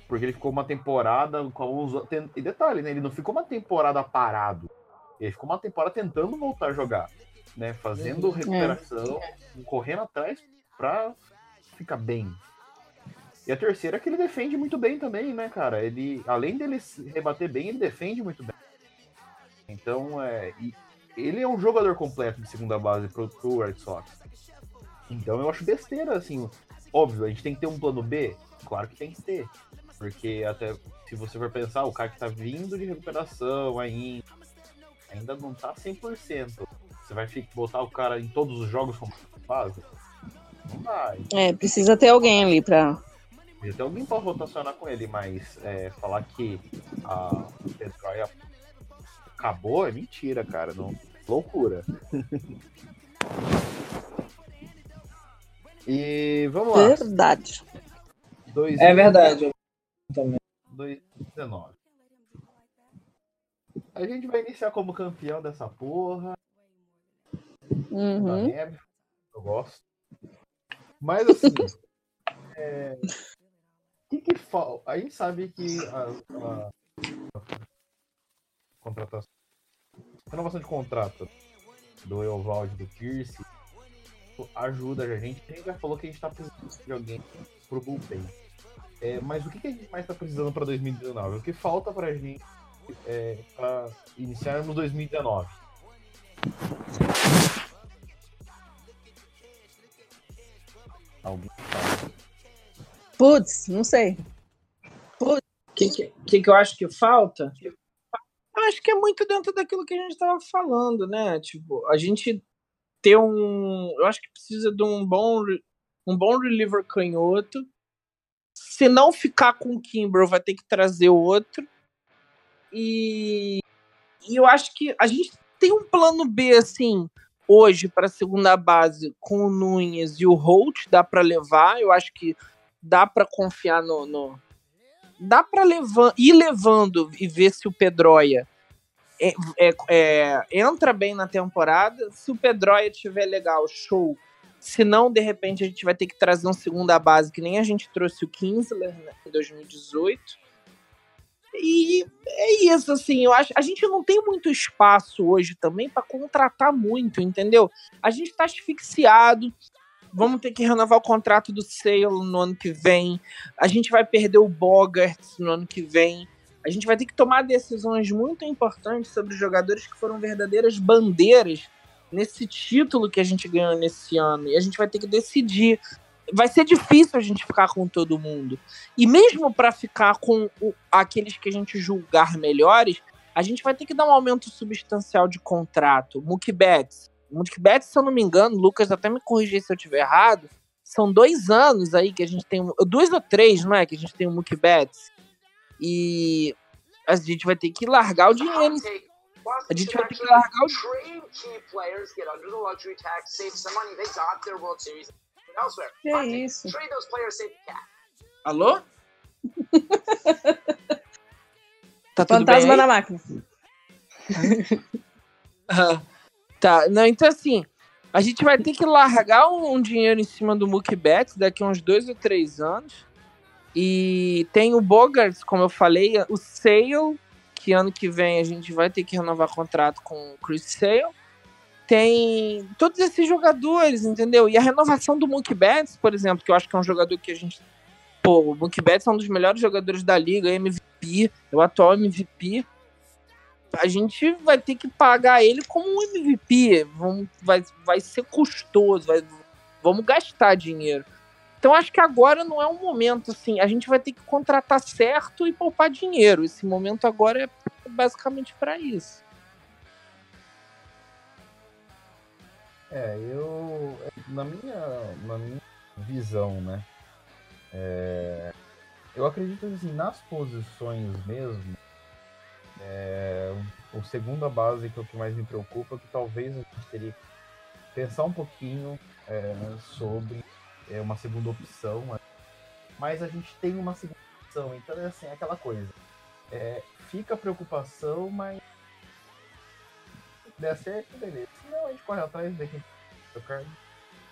Porque ele ficou uma temporada com alguns. E detalhe, né? Ele não ficou uma temporada parado. Ele ficou uma temporada tentando voltar a jogar. Né? Fazendo recuperação, correndo atrás pra ficar bem. E a terceira é que ele defende muito bem também, né, cara? Ele, além dele rebater bem, ele defende muito bem. Então, é, ele é um jogador completo de segunda base pro, pro Red Sox. Então, eu acho besteira, assim. Óbvio, a gente tem que ter um plano B? Claro que tem que ter. Porque até se você for pensar, o cara que tá vindo de recuperação ainda, ainda não tá 100%. Você vai botar o cara em todos os jogos como base? Não dá. É, precisa ter alguém ali pra. Podia ter alguém pra rotacionar com ele, mas é, falar que a Petroia acabou é mentira, cara. Não, loucura. e vamos lá. Verdade. Dois, É verdade. 2019. A gente vai iniciar como campeão dessa porra. da Uhum. neve. Eu gosto. Mas assim. é, O que que falta? A gente sabe que a, a- a contratação. Renovação de contrato do Eovaldi do Ajuda a gente. A gente já falou que a gente tá precisando de alguém pro bullpen. É, mas o que, que a gente mais tá precisando para 2019? O que falta pra gente é, para iniciarmos 2019? Alguém. Putz, não sei. O que, que, que que eu acho que falta? Eu acho que é muito dentro daquilo que a gente estava falando, né? Tipo, a gente ter um. Eu acho que precisa de um bom, um bom reliever canhoto. Se não ficar com o Kimber, vai ter que trazer outro. E, e eu acho que a gente tem um plano B, assim, hoje para a segunda base com o Nunes e o Holt, dá para levar. Eu acho que dá para confiar no, no, dá para levar, ir levando e ver se o Pedroia é- é- é, entra bem na temporada. Se o Pedroia tiver legal, show. Se não, de repente, a gente vai ter que trazer um segunda base, que nem a gente trouxe o Kinsler né, em 2018. E é isso, assim, eu acho. A gente não tem muito espaço hoje também para contratar muito, entendeu? A gente tá asfixiado. Vamos ter que renovar o contrato do Sale no ano que vem. A gente vai perder o Bogart no ano que vem. A gente vai ter que tomar decisões muito importantes sobre jogadores que foram verdadeiras bandeiras nesse título que a gente ganhou nesse ano. E a gente vai ter que decidir. Vai ser difícil a gente ficar com todo mundo. E mesmo para ficar com o- aqueles que a gente julgar melhores, a gente vai ter que dar um aumento substancial de contrato. Mookie Betts. Mookie Betts, se eu não me engano, Lucas até me corrigir se eu estiver errado, são dois anos aí que a gente tem. Dois ou três, não é? Que a gente tem o Mookie Betts. E a gente vai ter que largar o dinheiro. A gente vai ter que largar o trade key players, get under the luxury tax, save some money. They got their World Series elsewhere. Que Monte, isso? Trade those players, save the cap. Alô? Tá tudo bem Fantasma aí? da máquina. Ah, tá, não, então assim, a gente vai ter que largar um, um dinheiro em cima do Mookie Betts daqui a uns dois ou três anos. E tem o Bogarts, como eu falei, o Sale, que ano que vem a gente vai ter que renovar contrato com o Chris Sale. Tem todos esses jogadores, entendeu? E a renovação do Mookie Betts, por exemplo, que eu acho que é um jogador que a gente. Pô, o Mookie Betts é um dos melhores jogadores da liga, MVP, é o atual MVP a gente vai ter que pagar ele como um MVP. Vamos, vai, vai ser custoso, vai, vamos gastar dinheiro. Então acho que agora não é um momento assim. A gente vai ter que contratar certo e poupar dinheiro. Esse momento agora é basicamente para isso. É, eu. Na minha, na minha visão, né? é, eu acredito assim, nas posições mesmo. É, o segunda base que é o que mais me preocupa, que talvez a gente teria que pensar um pouquinho é, sobre é, uma segunda opção. Mas a gente tem uma segunda opção, então é assim, é aquela coisa. É, fica a preocupação, mas der certo, beleza. Se não, a gente corre atrás de tocar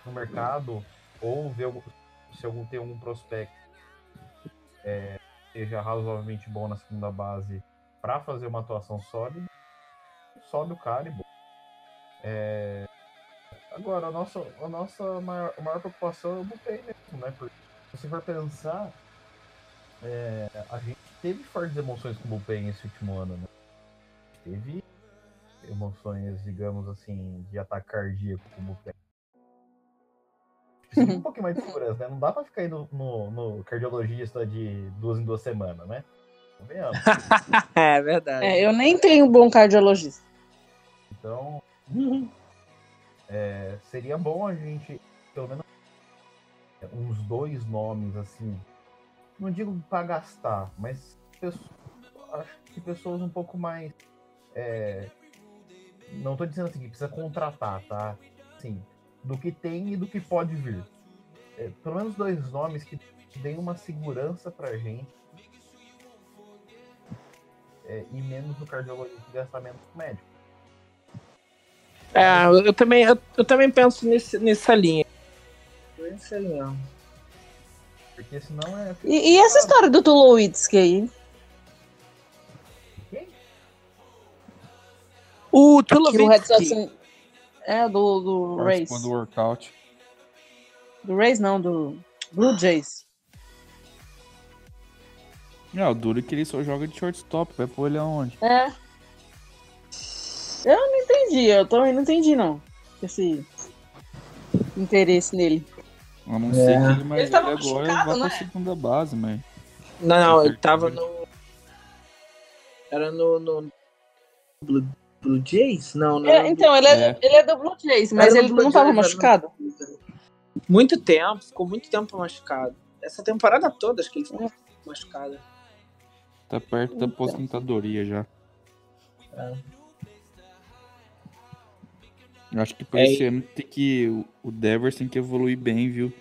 no mercado ou ver se algum tem algum prospecto é, seja razoavelmente bom na segunda base para fazer uma atuação sólida, sobe o cara e. É, agora, a nossa, a nossa maior, a maior preocupação é o bullpen mesmo, né? Porque se você for pensar, é, a gente teve fortes emoções com o bullpen esse último ano, né? A gente teve emoções, digamos assim, de ataque cardíaco com o bullpen. Precisa de um pouquinho mais de segurança, né? Não dá pra ficar indo no, no cardiologista de duas em duas semanas, né? Convenhamos. É verdade. É, eu nem tenho um bom cardiologista. Então, é, seria bom a gente, pelo menos, uns dois nomes, assim, não digo para gastar, mas acho que pessoas um pouco mais. é, não tô dizendo assim que precisa contratar, tá? Assim, do que tem e do que pode vir. É, pelo menos dois nomes que deem uma segurança pra gente. é, e menos no cardiologista e com médico. É, eu, também, eu, eu também penso nesse, nessa linha. Nessa linha. Porque senão é. E, e essa história do Tulowitzki aí? O. Tulowitzki, É, do, do Rays. Participando do workout. Do Rays não, do Blue Jays. Ah, o duro é que ele só joga de shortstop. Vai pôr ele aonde? É. Eu não entendi, eu também não entendi, não. Esse interesse nele. A não ser que ele, mas Ele ele agora vai pra né? segunda base, mas. Não, não, ele tava no. Era no. no Blue, Blue Jays? Não, não. É, então, ele é, É. ele é do Blue Jays, mas ele Blue não tava Jays, machucado. Muito tempo, ficou muito tempo machucado. Essa temporada toda, acho que ele ficou machucado. Tá perto da Então. aposentadoria já. É. Eu acho que por É, esse ano tem que. o- Devers tem que evoluir bem, viu?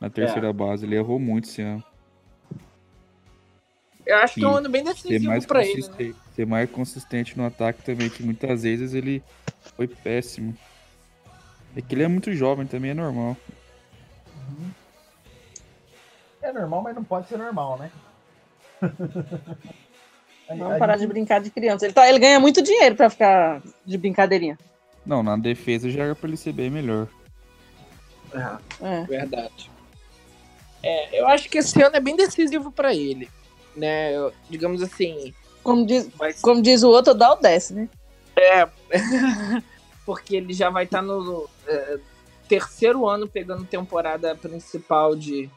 Na terceira base. Ele errou muito esse ano. Eu acho que é um ano bem decisivo pra ele. Né? ser mais consistente no ataque também, que muitas vezes ele foi péssimo. É que ele é muito jovem, também é normal. É normal, mas não pode ser normal, né? Vamos parar de brincar de criança. Ele, tá, ele ganha muito dinheiro pra ficar de brincadeirinha. Não, na defesa já era pra ele ser bem melhor. É. Verdade. É, eu acho que esse ano é bem decisivo pra ele. Né? Eu- digamos assim. Como, diz, Vai como diz o outro, dá o desce, né? porque ele já vai estar no é, terceiro ano pegando temporada principal de,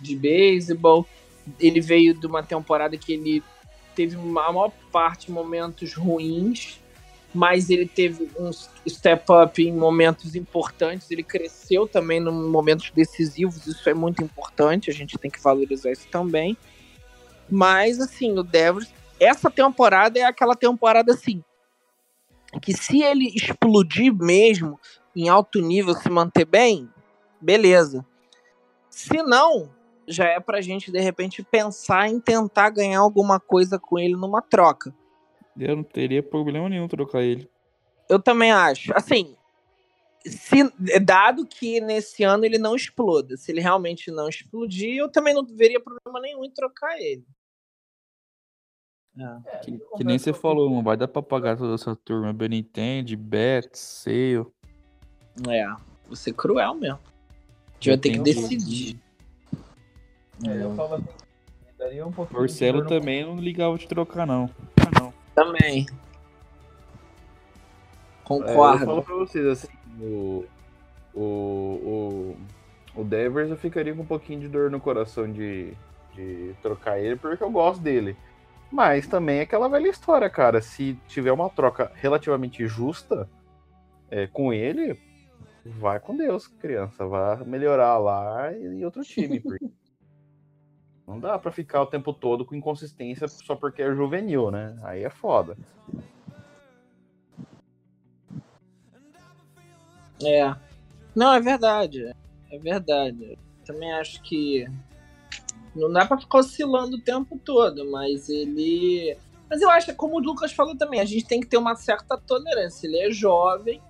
de beisebol. Ele veio de uma temporada que ele teve uma- a maior parte momentos ruins, mas ele teve um step up em momentos importantes. Ele cresceu também em momentos decisivos, isso é muito importante, a gente tem que valorizar isso também. Mas, assim, o Devers, essa temporada é aquela temporada assim que se ele explodir mesmo em alto nível, se manter bem, beleza. Se não, já é pra gente, de repente, pensar em tentar ganhar alguma coisa com ele numa troca. Eu não teria problema nenhum trocar ele. Eu também acho. Assim, se, dado que nesse ano ele não exploda, se ele realmente não explodir, eu também não veria problema nenhum em trocar ele. É. Que, que nem você falou, não vai dar pra pagar toda essa turma. Benintendi, Bet, Sale. É, você cruel mesmo. A gente vai ter que decidir. É, eu falo assim, daria um pouquinho Marcelo também não ligava de trocar, não. não. Também. É, Concordo. eu falo pra vocês, assim, o, o, o, o Devers eu ficaria com um pouquinho de dor no coração de, de trocar ele, porque eu gosto dele. Mas também é aquela velha história, cara. Se tiver uma troca relativamente justa é, com ele, vai com Deus, criança. Vai melhorar lá em outro time. porque Não dá pra ficar o tempo todo com inconsistência só porque é juvenil, né? Aí é foda. É. Não, é verdade. É verdade. Também acho que não dá pra ficar oscilando o tempo todo, mas ele. Mas eu acho, como o Lucas falou também, a gente tem que ter uma certa tolerância. Ele é jovem.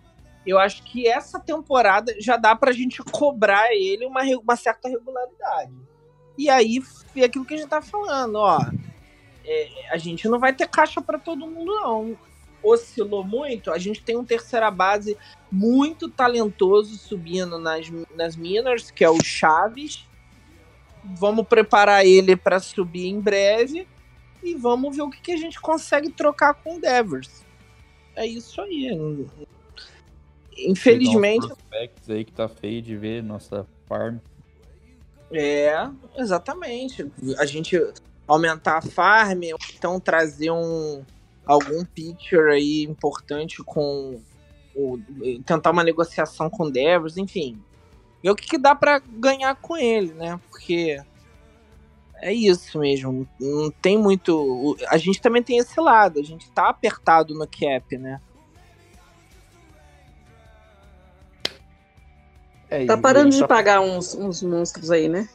Eu acho que essa temporada já dá pra gente cobrar ele uma, uma certa regularidade. E aí, é aquilo que a gente tá falando, ó. é, a gente não vai ter caixa pra todo mundo, não. Oscilou muito, a gente tem um terceira base muito talentoso subindo nas, nas minors, que é o Chaves. Vamos preparar ele para subir em breve e vamos ver o que, que a gente consegue trocar com o Devers. É isso aí. Infelizmente, prospects aí que tá feio de ver nossa farm. É, exatamente. A gente aumentar a farm, ou então trazer um algum pitcher aí importante com tentar uma negociação com o Devers, enfim. Ver o que, que dá pra ganhar com ele, né? Porque é isso mesmo. Não tem muito. A gente também tem esse lado. A gente tá apertado no cap, né? É, Tá parando de tá- pagar uns, uns monstros aí, né?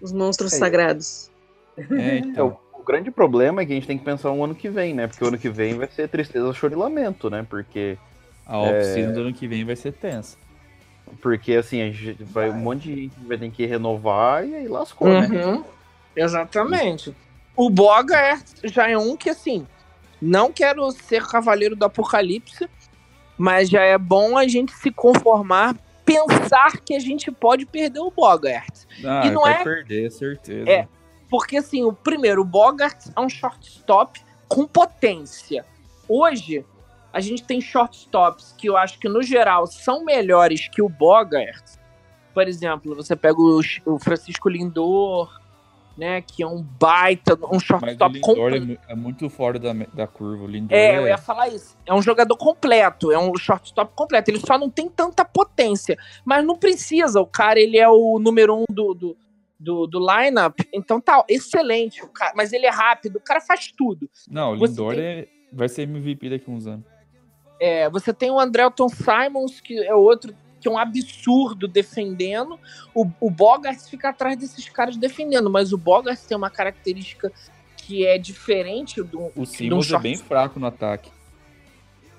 Os monstros É. sagrados. É, É, então. o, o grande problema é que a gente tem que pensar o ano que vem, né? Porque o ano que vem vai ser tristeza, choro e lamento, né? Porque, A off-season do ano que vem vai ser tensa. porque assim, a gente vai, um monte de gente vai ter que renovar e aí lascou, né? Uhum. Exatamente. O Bogart já é um que, assim, não quero ser cavaleiro do apocalipse, mas já é bom a gente se conformar, pensar que a gente pode perder o Bogart. Ah, E não vai é- perder, certeza. É. Porque, assim, o primeiro, o Bogart é um shortstop com potência. Hoje, a gente tem shortstops que eu acho que, no geral, são melhores que o Bogart. Por exemplo, você pega o, o Francisco Lindor, né? Que é um baita, um Mas o shortstop Lindor é, completo. é muito fora da, da curva. O Lindor É, é, eu ia falar isso. É um jogador completo, é um shortstop completo. Ele só não tem tanta potência. Mas não precisa. O cara, ele é o número um do, do, do, do lineup. Então tá excelente. O cara, mas ele é rápido, o cara faz tudo. Não, o Lindor tem- é, vai ser MVP daqui a uns anos. É, você tem o Andrelton Simons, que é outro que é um absurdo defendendo. O, o Bogart fica atrás desses caras defendendo, mas o Bogart tem uma característica que é diferente do. O do Simmons é bem fraco no ataque.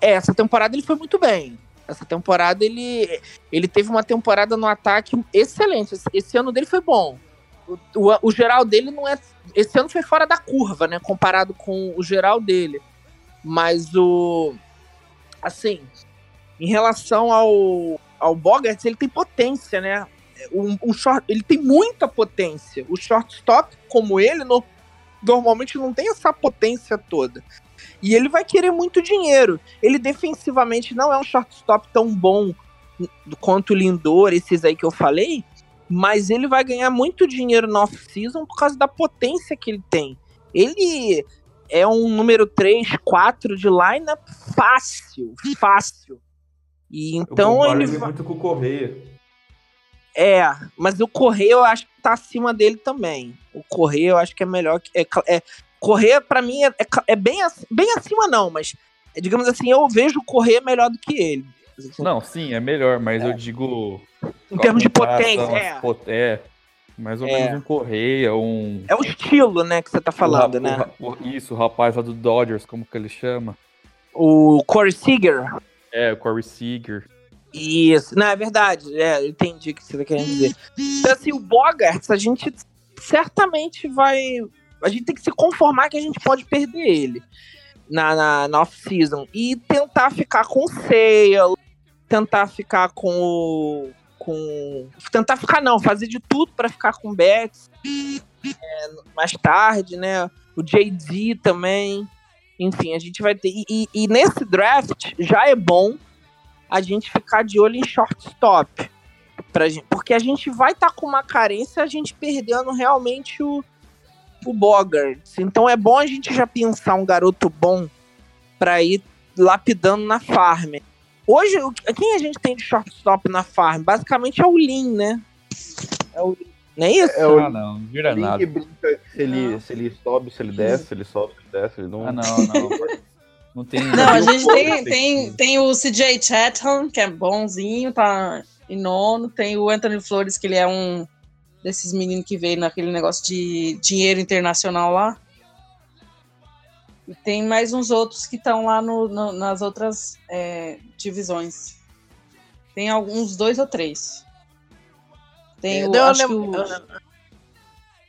É, essa temporada ele foi muito bem. Essa temporada ele, ele teve uma temporada no ataque excelente. Esse, esse ano dele foi bom. O, o, o geral dele não é. Esse ano foi fora da curva, né? Comparado com o geral dele. Mas o. Assim, em relação ao, ao Bogart, ele tem potência, né? Um, um short, ele tem muita potência. O shortstop, como ele, no- normalmente não tem essa potência toda. E ele vai querer muito dinheiro. Ele defensivamente não é um shortstop tão bom quanto o Lindor, esses aí que eu falei, mas ele vai ganhar muito dinheiro na off-season por causa da potência que ele tem. Ele é um número 3, 4 de lineup fácil, fácil. E então ele vai... muito com o Correia. É, mas o Correia eu acho que tá acima dele também. O Correia eu acho que é melhor que. É, é, Correia, pra mim, é, é, é bem, bem acima, não, mas é, digamos assim, eu vejo o Correia melhor do que ele. Não, sim, é melhor, mas eu digo. Em termos de potência, é. pot- é. Mais ou É. menos um Correia, um. É o estilo, né, que você tá falando, o, né? ra- o- isso, o rapaz lá do Dodgers, como que ele chama? O Corey Seager. É, o Corey Seager. Isso, não, é verdade. É, eu entendi o que você tá querendo dizer. Então, assim, o Bogarts, a gente certamente vai. A gente tem que se conformar que a gente pode perder ele na, na, na off-season. E tentar ficar com o Sale, tentar ficar com o. Com. Tentar ficar, não, fazer de tudo pra ficar com o Betts é, mais tarde, né? O JD também. Enfim, a gente vai ter. E, e- e nesse draft já é bom a gente ficar de olho em shortstop. Pra gente, porque a gente vai estar com uma carência, a gente perdendo realmente o, o Bogarts. Então é bom a gente já pensar um garoto bom pra ir lapidando na farm. Hoje, quem a gente tem de shortstop na farm? Basicamente é o Lin, né? É o, não é isso? É o Ah, não, não vira Link nada. brinca se ele, se ele sobe, se ele desce, se ele sobe, se ele desce, ele não. Ah, não, não. Não tem. Não, a gente tem, Tem- tem, tem o CJ Chatham, que é bonzinho, tá em nono. Tem o Anthony Flores, que ele é um desses meninos que veio naquele negócio de dinheiro internacional lá. E tem mais uns outros que estão lá no, no- nas outras é, divisões. Tem alguns dois ou três. Tem o. Não, eu acho que lembro-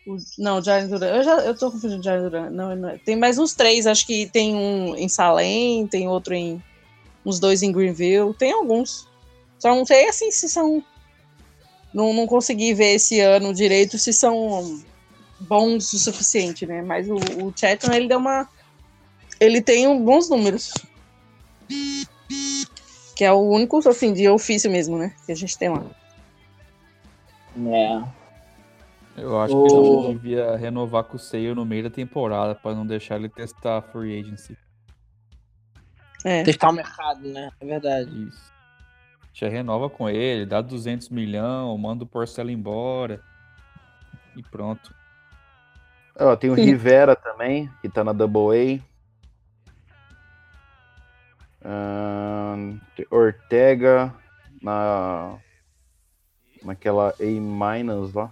o- o- não, o Jaren Duran. Eu, já, eu tô confundindo o Jaren Duran. Não, não é. Tem mais uns três. Acho que tem um em Salem, tem outro em. Uns dois em Greenville. Tem alguns. Só não sei assim se são. Não, não consegui ver esse ano direito se são bons o suficiente, né? Mas o, o Chatham, ele deu uma. Ele tem bons números. Que é o único, assim, de ofício mesmo, né? Que a gente tem lá. É. Eu acho O- que ele devia renovar com o Sale no meio da temporada pra não deixar ele testar a free agency. É. Testar o mercado, né? É verdade. Isso. Já renova com ele, dá 200 milhões, manda o Porcelo embora. E pronto. Ó, tem o Rivera também, que tá na Double A. Tem Ortega na naquela A- lá.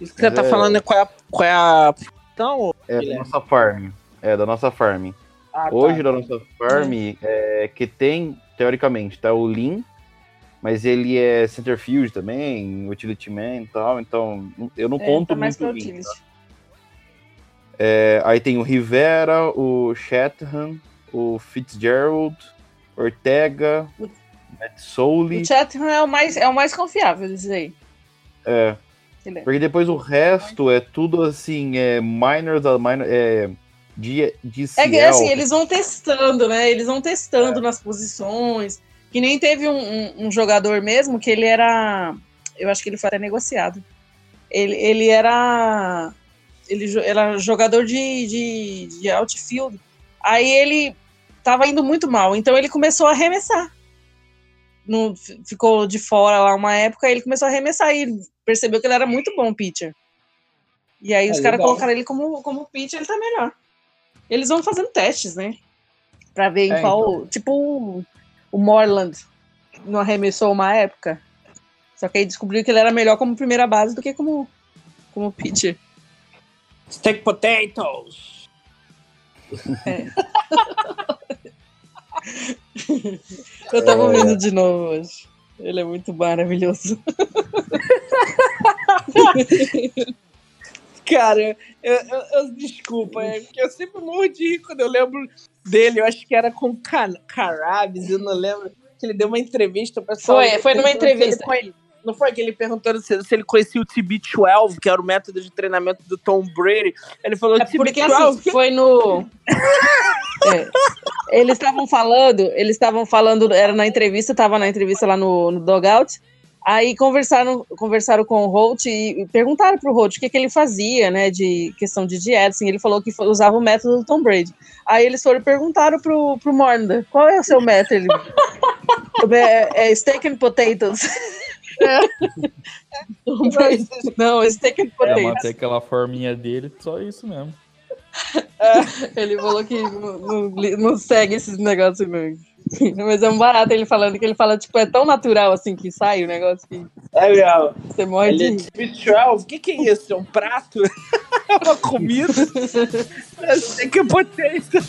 Isso que você tá é- falando é qual é a. Qual é a então, É da nossa farm. É da nossa farm. ah, tá. Hoje da nossa farm é que tem, teoricamente, tá o Lin, mas ele é centerfield também, utility man e tal, então eu não É, conto tá mais muito Lin. utility. É, aí tem o Rivera, o Chatham, o Fitzgerald, Ortega, Matt Soli. O Chatham é o mais, é o mais confiável desses aí. É, é. porque depois o resto é tudo assim, é minors, a minor, é de, de É que assim, eles vão testando, né? Eles vão testando nas posições. Que nem teve um, um- um jogador mesmo que ele era. Eu acho que ele foi até negociado. Ele, ele era. Ele era jogador de, de, de outfield. Aí ele tava indo muito mal. Então ele começou a arremessar. Não, ficou de fora lá uma época, aí ele começou a arremessar e percebeu que ele era muito bom pitcher. E aí Ah, os caras colocaram ele como, como pitcher, ele tá melhor. Eles vão fazendo testes, né? Pra ver em É, qual. Tipo o, o Morland não arremessou uma época. Só que aí descobriu que ele era melhor como primeira base do que como, como pitcher. Steak potatoes. Eu tava vendo de novo hoje. Ele é muito maravilhoso. Cara, eu, eu- eu- desculpa, é porque eu sempre morro de rir quando eu lembro dele. Eu acho que era com Carabes, eu não lembro. Que ele deu uma entrevista. O pessoal Foi, foi numa ele entrevista. conhe- Não foi que ele perguntou se, ele conhecia o TB12, que era o método de treinamento do Tom Brady. Ele falou É porque TB12. assim, foi no. É. Eles estavam falando, eles estavam falando, era na entrevista, tava na entrevista lá no, no Dogout. Aí conversaram, conversaram com o Holt e perguntaram pro Holt o que, que ele fazia, né, de questão de dieta, assim, ele falou que usava o método do Tom Brady. Aí eles foram e perguntaram pro, pro Morda, qual é o seu método? É, é steak and potatoes. Brady, Não, steak and É, potatoes. manter aquela forminha dele, só isso mesmo. Ele falou que não, não- não segue esses negócios, não. Mas é um barato ele falando que ele fala, tipo, é tão natural assim que sai o negócio que É legal. você morre Ele é de. B12. O que, que é isso? É um prato? É uma comida? Eu sei que é potência.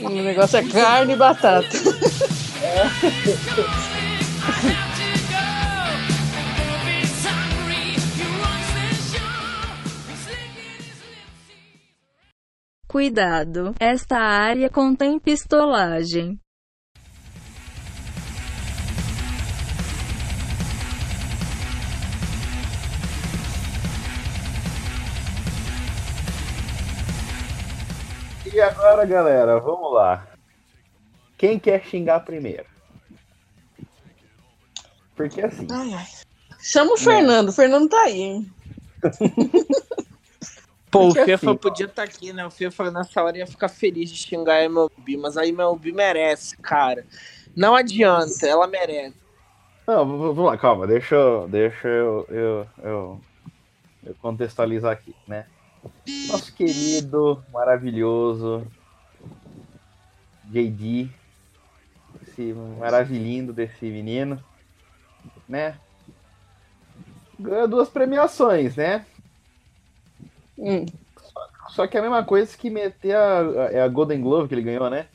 O negócio é carne e batata. Cuidado, esta área contém pistolagem. E agora, galera, vamos lá. Quem quer xingar primeiro? Porque assim, Ai, ai. Chama o Fernando, o Fernando tá aí, hein? Pô, o FIFA assim, podia estar aqui, né? O FIFA nessa hora ia ficar feliz de xingar a MLB, mas a MLB merece, cara. Não adianta, ela merece. Não, vamos lá, calma, deixa eu, deixa eu, eu, eu, eu contextualizar aqui, né? Nosso querido, maravilhoso JD, esse maravilhindo desse menino, né? Ganhou duas premiações, né? Hum. Só que é a mesma coisa que meter a, é a Golden Glove que ele ganhou, né?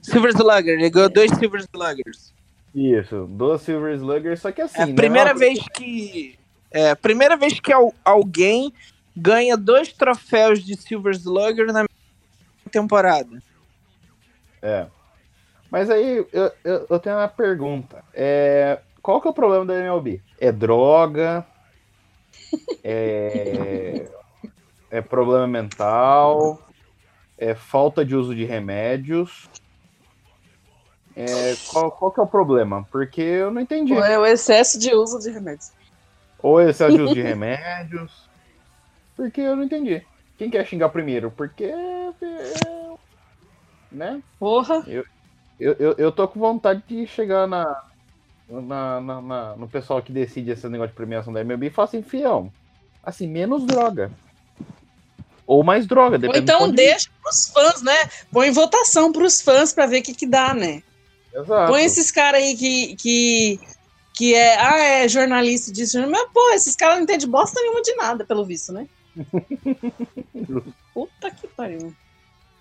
Silver Slugger, ele ganhou dois Silver Sluggers. Isso, duas Silver Sluggers, só que assim. É a primeira uma- vez que. É a primeira vez que al- alguém ganha dois troféus de Silver Slugger na mesma temporada. É. Mas aí eu, eu, eu tenho uma pergunta. É, qual que é o problema da MLB? É droga? É, é problema mental? É falta de uso de remédios? É, qual, qual que é o problema? Porque eu não entendi. É o excesso de uso de remédios. Ou excesso de uso de remédios? Porque eu não entendi. Quem quer xingar primeiro? Porque. é, Né? Porra. Eu, eu, eu tô com vontade de chegar na, na, na- na- no pessoal que decide esse negócio de premiação da MLB e falar assim, fião, assim, menos droga. Ou mais droga, Ou depende então ponto de deixa pros fãs, né? Põe votação pros fãs pra ver o que, que dá, né? Exato. Põe esses caras aí que, que, que é, ah, é jornalista disso, mas pô, esses caras não entendem bosta nenhuma de nada, pelo visto, né? Puta que pariu.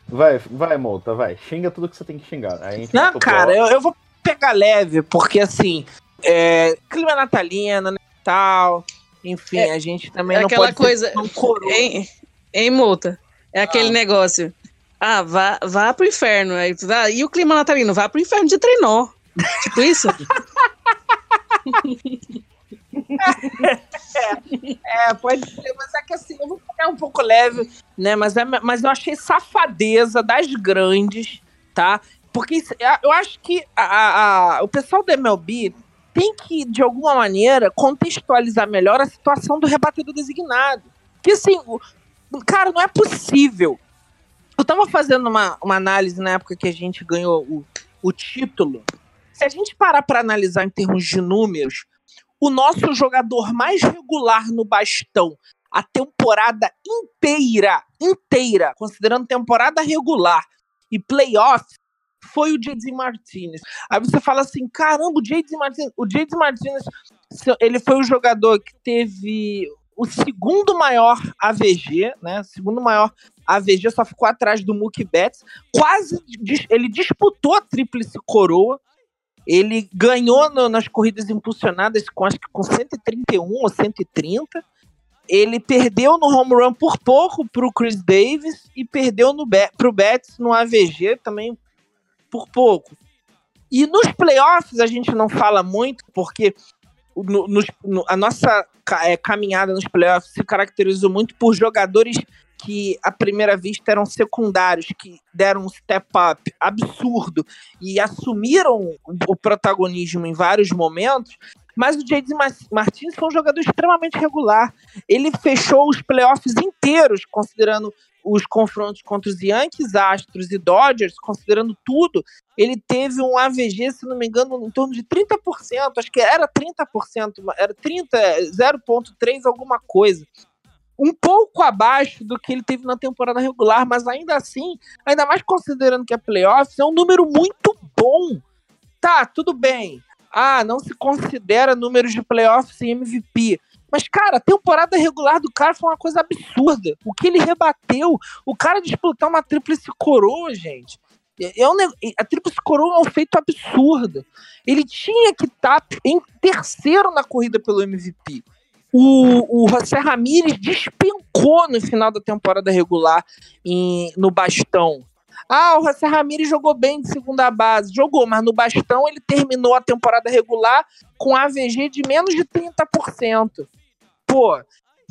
Vai, vai, Molta, vai. Xinga tudo que você tem que xingar. Não, cara, eu, eu vou pegar leve, porque assim, é, clima natalino, Natal, enfim, É- a gente também É não aquela pode coisa, ser tão coroa. hein, hein, multa? É aquele negócio. Ah, vá, vá pro inferno. Aí, dá- e o clima natalino? Vá pro inferno de trenó. Tipo isso? É, pode ser, mas é que assim, eu vou pegar um pouco leve, né? Mas, é, mas eu achei safadeza das grandes, tá? Porque é, eu acho que a- a- o pessoal do MLB tem que, de alguma maneira, contextualizar melhor a situação do rebatedor designado. Que assim, cara, não é possível. Eu tava fazendo uma, uma análise na época que a gente ganhou o, o título. Se a gente parar para analisar em termos de números, o nosso jogador mais regular no bastão a temporada inteira, inteira, considerando temporada regular e playoff, foi o JD Martinez. Aí você fala assim, caramba, o JD Martinez, o JD Martinez, ele foi o jogador que teve o segundo maior AVG, né? Segundo maior AVG, só ficou atrás do Mookie Betts. Quase, ele disputou a tríplice coroa. Ele ganhou no- nas corridas impulsionadas com acho que com 131 ou 130. Ele perdeu no home run por pouco pro Chris Davis e perdeu no pro Betts no AVG também por pouco. E nos playoffs a gente não fala muito, porque o- no- no- a nossa é, caminhada nos playoffs se caracterizou muito por jogadores que à primeira vista eram secundários, que deram um step up absurdo e assumiram o protagonismo em vários momentos. Mas o. Mar- Martins foi um jogador extremamente regular. Ele fechou os playoffs inteiros, considerando os confrontos contra os Yankees, Astros e Dodgers, considerando tudo. Ele teve um AVG, se não me engano, em torno de 30%, acho que era 30%, era 30, 0.3 alguma coisa. um pouco abaixo do que ele teve na temporada regular, mas ainda assim, ainda mais considerando que é playoffs, é um número muito bom. Tá, tudo bem. Ah, não se considera números de playoffs e MVP. Mas, cara, a temporada regular do cara foi uma coisa absurda. O que ele rebateu, o cara disputar uma tríplice coroa, gente. É um, neg- a tríplice coroa é um feito absurdo. Ele tinha que estar em terceiro na corrida pelo MVP. O, o José Ramírez despencou no final da temporada regular em- no bastão. Ah, o José Ramírez jogou bem de segunda base. Jogou, mas no bastão ele terminou a temporada regular com AVG de menos de 30%. Pô,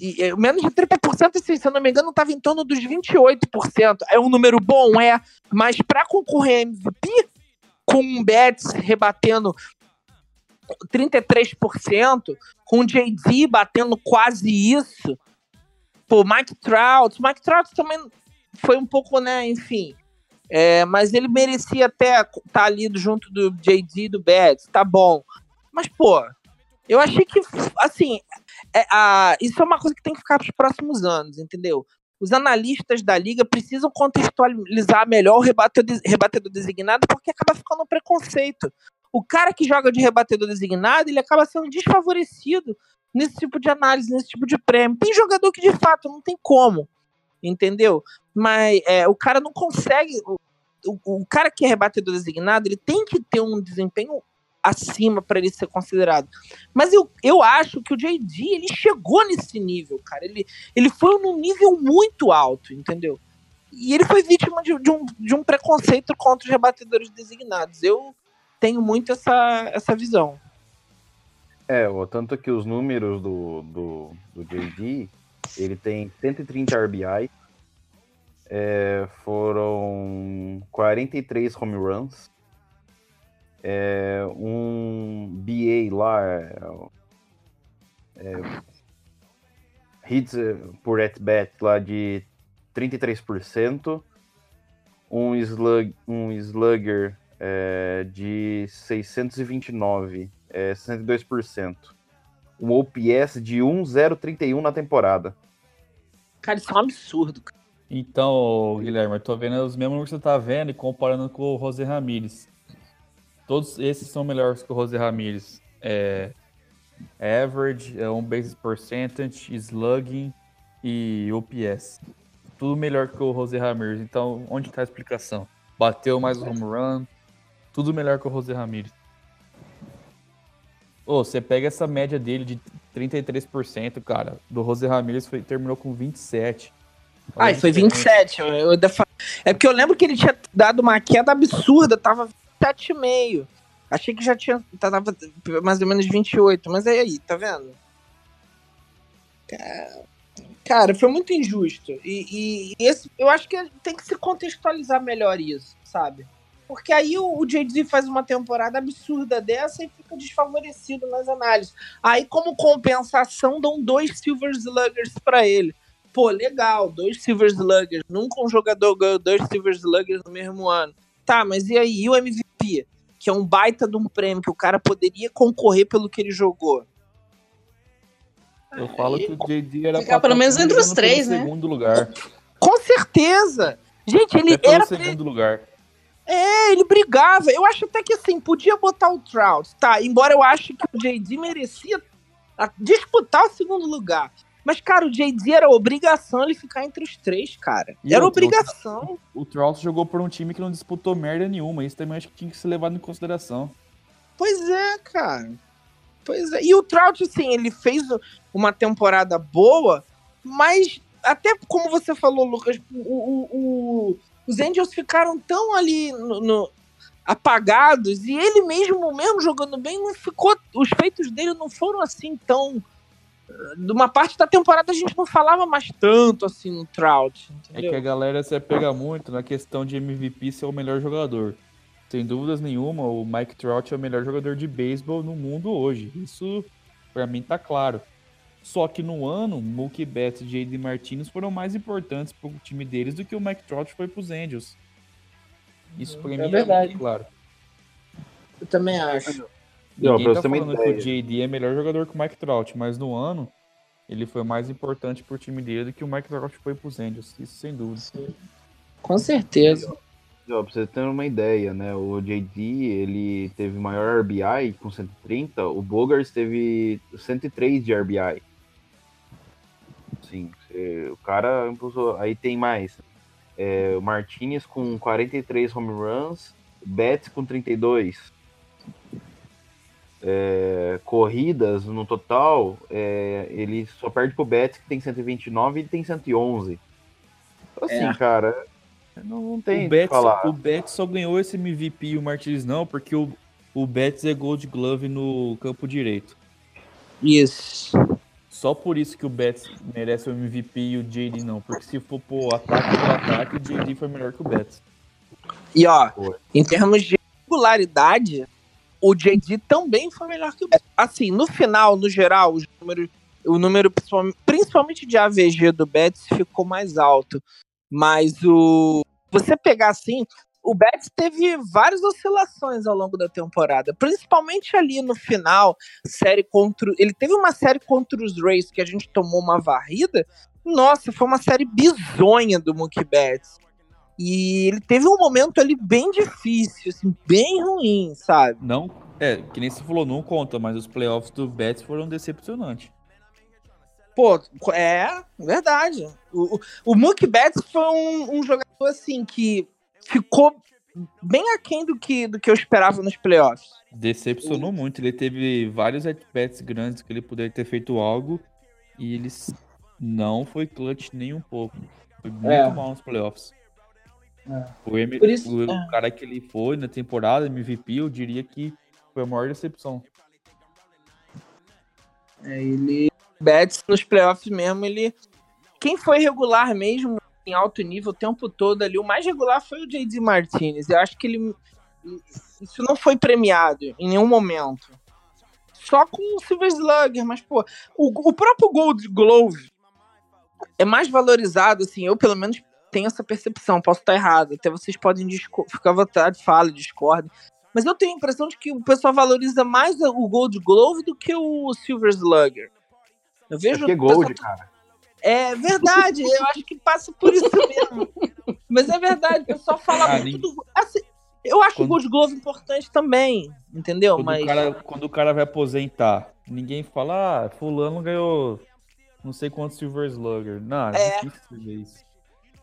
e, menos de 30%, assim, se eu não me engano, estava em torno dos 28%. É um número bom, é, mas para concorrer MVP, com um Betts rebatendo 33%, com o JD batendo quase isso, pô, Mike Trout, Mike Trout também foi um pouco, né, enfim, é, mas ele merecia até estar ali junto do JD e do Betts, tá bom. Mas, pô, eu achei que, assim, é, a- isso é uma coisa que tem que ficar para os próximos anos, entendeu? Os analistas da liga precisam contextualizar melhor o rebatedor, rebatedor designado, porque acaba ficando um preconceito. O cara que joga de rebatedor designado, ele acaba sendo desfavorecido nesse tipo de análise, nesse tipo de prêmio. Tem jogador que de fato não tem como, entendeu? Mas é, o cara não consegue. O, o, cara que é rebatedor designado, ele tem que ter um desempenho acima para ele ser considerado. Mas eu, eu acho que o JD ele chegou nesse nível, cara. Ele, ele foi num nível muito alto, entendeu? E ele foi vítima de, de um, de um preconceito contra os rebatedores designados. Eu tenho muito essa, essa visão. É, o tanto que os números do, do, do JD, ele tem 130 RBI, é, foram 43 home runs, é, um BA lá, é, é, hits eh, por at-bat lá de 33%, um, slug, um slugger é, de 629, é 62%. Um OPS de 1,031 na temporada. Cara, isso é um absurdo. cara. Então, Guilherme, eu tô vendo os mesmos números que você tá vendo e comparando com o José Ramírez. Todos esses são melhores que o José Ramírez. É, average, é um basis percentage, slugging e OPS. Tudo melhor que o José Ramírez. Então, onde tá a explicação? Bateu mais home run, tudo melhor que o José Ramírez. Ô, você pega essa média dele de 33%, cara. Do José Ramírez foi, terminou com 27. Ah, foi diferença. 27. Eu, eu é porque eu lembro que ele tinha dado uma queda absurda, tava 27,5. Achei que já tinha. Tava mais ou menos 28, mas é aí, tá vendo? Cara, cara, foi muito injusto. E, e- e esse, eu acho que tem que se contextualizar melhor isso, sabe? Porque aí o, o JD faz uma temporada absurda dessa e fica desfavorecido nas análises. Aí, como compensação, dão dois Silver Sluggers pra ele. Pô, legal, dois Silver Sluggers. Nunca um jogador ganhou dois Silver Sluggers no mesmo ano. Tá, mas e aí? E o MVP? Que é um baita de um prêmio que o cara poderia concorrer pelo que ele jogou. Eu falo que o JD era Ficar pelo menos entre os três, né? segundo lugar. Com certeza! Gente, ele Até era. segundo lugar. É, ele brigava. Eu acho até que assim, podia botar o Trout, tá? Embora eu ache que o JD merecia disputar o segundo lugar. Mas, cara, o JD era obrigação ele ficar entre os três, cara. E era outra, obrigação. O Trout jogou por um time que não disputou merda nenhuma. Isso também acho que tinha que ser levado em consideração. Pois é, cara. Pois é. E o Trout, assim, ele fez uma temporada boa, mas até como você falou, Lucas, o, o- o- os Angels ficaram tão ali no, no- apagados e ele mesmo, mesmo jogando bem, não ficou. Os feitos dele não foram assim tão. De uma parte da temporada a gente não falava mais tanto assim no Trout, É entendeu? que a galera se apega muito na questão de MVP ser o melhor jogador. Sem dúvidas nenhuma, o Mike Trout é o melhor jogador de beisebol no mundo hoje. Isso, pra mim, tá claro. Só que no ano, Mookie Betts e J.D. Martinez foram mais importantes pro time deles do que o Mike Trout foi pros Angels. Isso pra mim é verdade. muito claro. Eu também acho. Não, Ninguém pra tá falando que o ideia. J.D. é melhor jogador que o Mike Trout, mas no ano, ele foi mais importante pro time dele do que o Microsoft foi pros Angels. Isso sem dúvida. Com certeza. Ó, pra você ter uma ideia, né? O JD, ele teve maior RBI com 130, o Bogart teve 103 de RBI. Sim, o cara impulsou. Aí tem mais. É, o Martinez com 43 home runs, Betts com 32. É, corridas no total, é, ele só perde pro Betts que tem 129 e ele tem 111. Assim, É. cara, não, não tem O o Betts, falar. o Betts só ganhou esse MVP e o Martinez não, porque o, o Betts é Gold Glove no campo direito. Isso. Só por isso que o Betts merece o MVP e o JD não. Porque se for pôr ataque por ataque, o JD foi melhor que o Betts. E ó, Foi. em termos de regularidade, o JD também foi melhor que o. Assim, no final, no geral, os números, o número principalmente de AVG do Betts ficou mais alto. Mas o você pegar assim, o Betts teve várias oscilações ao longo da temporada, principalmente ali no final, série contra, ele teve uma série contra os Rays que a gente tomou uma varrida. Nossa, foi uma série bizonha do Mookie Betts. E ele teve um momento ali bem difícil, assim, bem ruim, sabe? Não, é, que nem você falou, não conta, mas os playoffs do Betts foram decepcionantes. Pô, é verdade. O, o, o Mookie Betts foi um, um jogador, assim, que ficou bem aquém do que, do que eu esperava nos playoffs. Decepcionou muito. Ele teve vários at-bats grandes que ele poderia ter feito algo e eles não foi clutch nem um pouco. Foi muito É. mal nos playoffs. É. O, M- isso- o é. cara que ele foi na temporada, MVP, eu diria que foi a maior decepção. É, ele. Betts nos playoffs mesmo, ele. Quem foi regular mesmo em alto nível o tempo todo ali, o mais regular foi o JD Martinez. Eu acho que ele. Isso não foi premiado em nenhum momento. Só com o Silver Slugger, mas, pô, o, o próprio Gold Glove é mais valorizado, assim, eu pelo menos tenho essa percepção, posso estar errado, até vocês podem ficar à vontade, fala, discordem. Mas eu tenho a impressão de que o pessoal valoriza mais o Gold Glove do que o Silver Slugger. Eu É vejo é o pessoal- Gold, cara. É verdade, eu acho que passa por isso mesmo. Mas é verdade, o pessoal fala Ah, muito do. assim, eu acho Quando- o Gold Glove importante também, entendeu? Quando, Mas o cara, quando o cara vai aposentar, ninguém fala, ah, fulano ganhou não sei quantos Silver Slugger. Não, é É. difícil ver isso.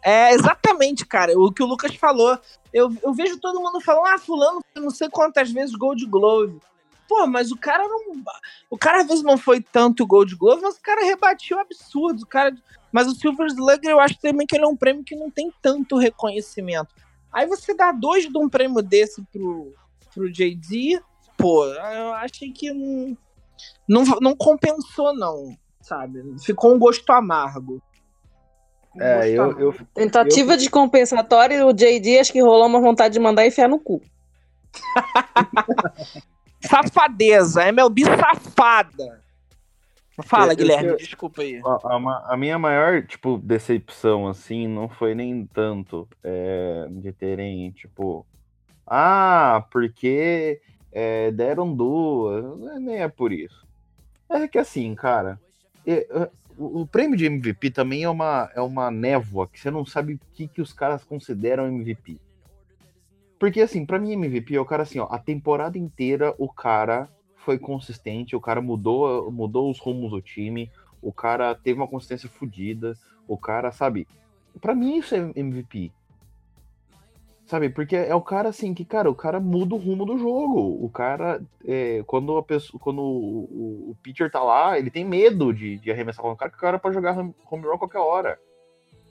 É exatamente, cara, o que o Lucas falou. Eu, eu vejo todo mundo falando, ah, fulano, não sei quantas vezes Gold Glove. Pô, mas o cara não. O cara às vezes não foi tanto Gold Glove, mas o cara rebatiu absurdo. O cara, mas o Silver Slugger eu acho também que ele é um prêmio que não tem tanto reconhecimento. Aí você dá dois de um prêmio desse pro, pro JD, pô, eu achei que não, não, não compensou, não, sabe? Ficou um gosto amargo. É, eu, eu, Tentativa de compensatório, o JD acho que rolou uma vontade de mandar enfiar no cu. Safadeza, MLB safada. Fala, Eu- eu- Guilherme, eu- desculpa aí. A, a a minha maior, tipo, decepção, assim, não foi nem tanto é, de terem, tipo, ah, porque é, deram duas, é- nem é por isso. É que assim, cara, é, é, o, prêmio de MVP também é uma, é uma névoa que você não sabe o que, que os caras consideram MVP. Porque, assim, pra mim, MVP é o cara assim, ó, a temporada inteira o cara foi consistente, o cara mudou, mudou os rumos do time, o cara teve uma consistência fodida, o cara, sabe? Pra mim isso é MVP. Sabe? Porque é o cara assim que, cara, o cara muda o rumo do jogo. O cara, é, quando a pessoa, quando o, o, pitcher tá lá, ele tem medo de, de arremessar com o cara, que o cara pode jogar home run qualquer hora.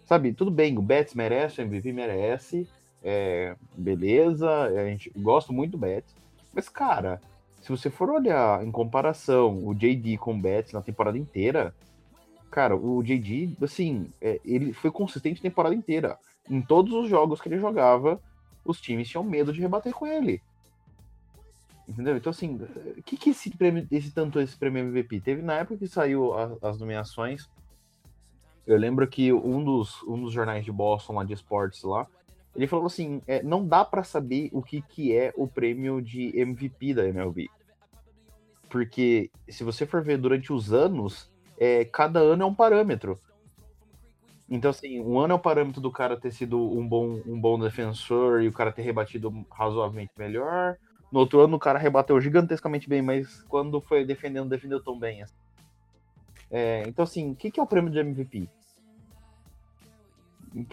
Sabe? Tudo bem, o Betts merece, o MVP merece, é, beleza, a gente gosta muito do Betts. Mas, cara, se você for olhar em comparação o JD com o Betts na temporada inteira, cara, o JD, assim, é, ele foi consistente a temporada inteira. Em todos os jogos que ele jogava, os times tinham medo de rebater com ele. Entendeu? Então, assim, o que, que esse prêmio, esse tanto esse prêmio MVP? Teve na época que saiu a- as nomeações. Eu lembro que um dos, um dos jornais de Boston lá de esportes lá, ele falou assim, é, não dá pra saber o que, que é o prêmio de MVP da MLB. Porque se você for ver durante os anos, é, cada ano é um parâmetro. Então, assim, um ano é o parâmetro do cara ter sido um bom, um bom defensor e o cara ter rebatido razoavelmente melhor. No outro ano, o cara rebateu gigantescamente bem, mas quando foi defendendo, defendeu tão bem. assim. É, então, assim, o que, que é o prêmio de MVP?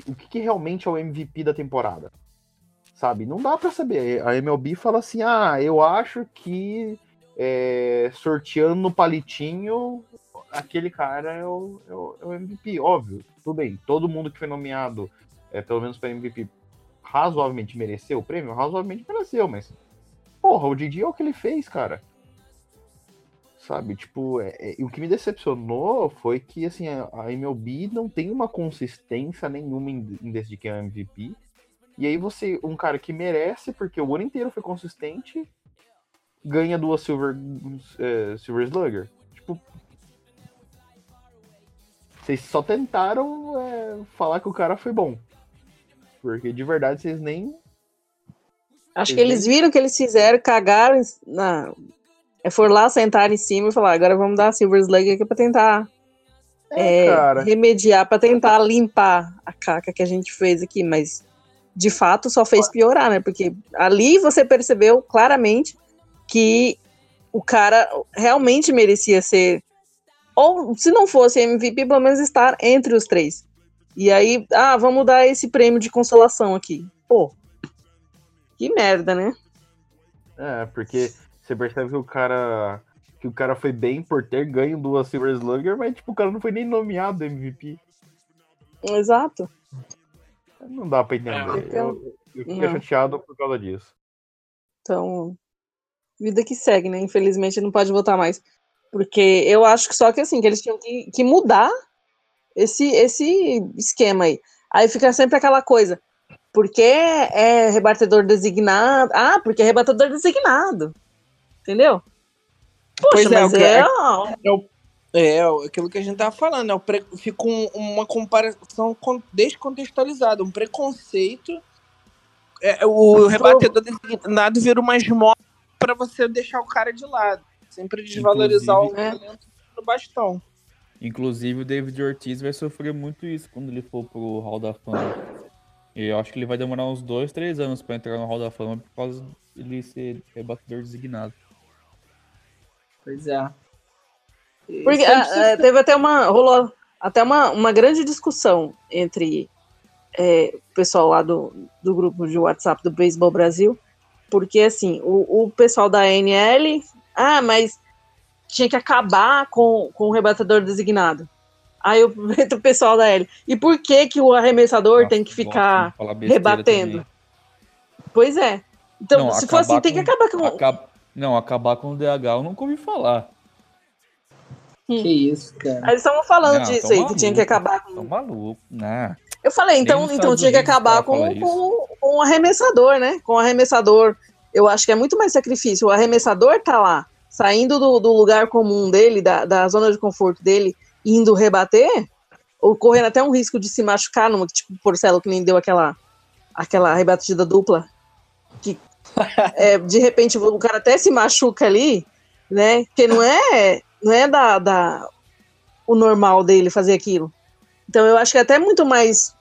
O que, que realmente é o MVP da temporada? Sabe? Não dá pra saber. A MLB fala assim: ah, eu acho que é, sorteando no palitinho, aquele cara é o, é o- é o MVP. Óbvio, tudo bem. Todo mundo que foi nomeado, é, pelo menos para MVP, razoavelmente mereceu o prêmio? Razoavelmente mereceu, mas. Porra, o Didi é o que ele fez, cara. Sabe, tipo, é- é- o que me decepcionou foi que, assim, a, a MLB não tem uma consistência nenhuma em, em é o MVP. E aí você, um cara que merece, porque o ano inteiro foi consistente, ganha duas Silver, é, Silver Slugger. Vocês só tentaram é, falar que o cara foi bom. Porque de verdade vocês nem. Acho que eles viram o que eles fizeram, cagaram, na, é, foram lá, sentaram em cima e falaram, agora vamos dar a Silver Slug aqui pra tentar É, é, remediar, pra tentar limpar a caca que a gente fez aqui, mas de fato só fez piorar, né? Porque ali você percebeu claramente que o cara realmente merecia ser, ou se não fosse MVP, pelo menos estar entre os três. E aí, ah, vamos dar esse prêmio de consolação aqui. Pô, que merda, né? É, porque você percebe que o cara. Que o cara foi bem por ter ganho duas Silver Slugger, mas tipo, o cara não foi nem nomeado MVP. Exato. Não dá pra entender. Então, eu, eu fiquei não. chateado por causa disso. Então, vida que segue, né? Infelizmente não pode votar mais. Porque eu acho que só que assim, que eles tinham que, que mudar esse, esse esquema aí. Aí fica sempre aquela coisa. Porque é rebatedor designado. Ah, porque é rebatedor designado. Entendeu? Poxa, Pois é, mas o que- é, É, aquilo que a gente tava falando, é pre... fica um- uma comparação con- descontextualizada, um preconceito. É, o rebatedor designado vira uma esmola pra você deixar o cara de lado. Sempre desvalorizar Inclusive- o talento do bastão. Inclusive o David Ortiz vai sofrer muito isso quando ele for pro Hall da Fama. E eu acho que ele vai demorar uns dois, três anos pra entrar no Hall da Fama por causa dele ser rebatedor designado. Pois é. Porque ah, ah, teve até uma. rolou até uma, uma grande discussão entre é, o pessoal lá do, do grupo de WhatsApp do Beisebol Brasil, porque assim, o, o pessoal da ANL, ah, mas tinha que acabar com, com o rebatedor designado. Aí entra o pessoal da L. E por que que o arremessador tem que ficar rebatendo? também. Pois é. Então, Não, se for assim, acabar tem que com- acabar com. Acab- Não, acabar com o DH eu nunca ouvi falar. Que isso, cara. Aí eles estavam falando Não, disso tão aí, que tinha que maluco. acabar com. Tá maluco, né? Eu falei, então, então tinha que acabar com, com, com o arremessador, né? Com o arremessador. Eu acho que é muito mais sacrifício. O arremessador tá lá, saindo do, do lugar comum dele, da, da zona de conforto dele, indo rebater, ou correndo até um risco de se machucar, numa, tipo Porcelo que nem deu aquela, aquela rebatida dupla. Que, é, de repente o cara até se machuca ali, né? Porque não é, não é da, da, o normal dele fazer aquilo. Então eu acho que é até muito mais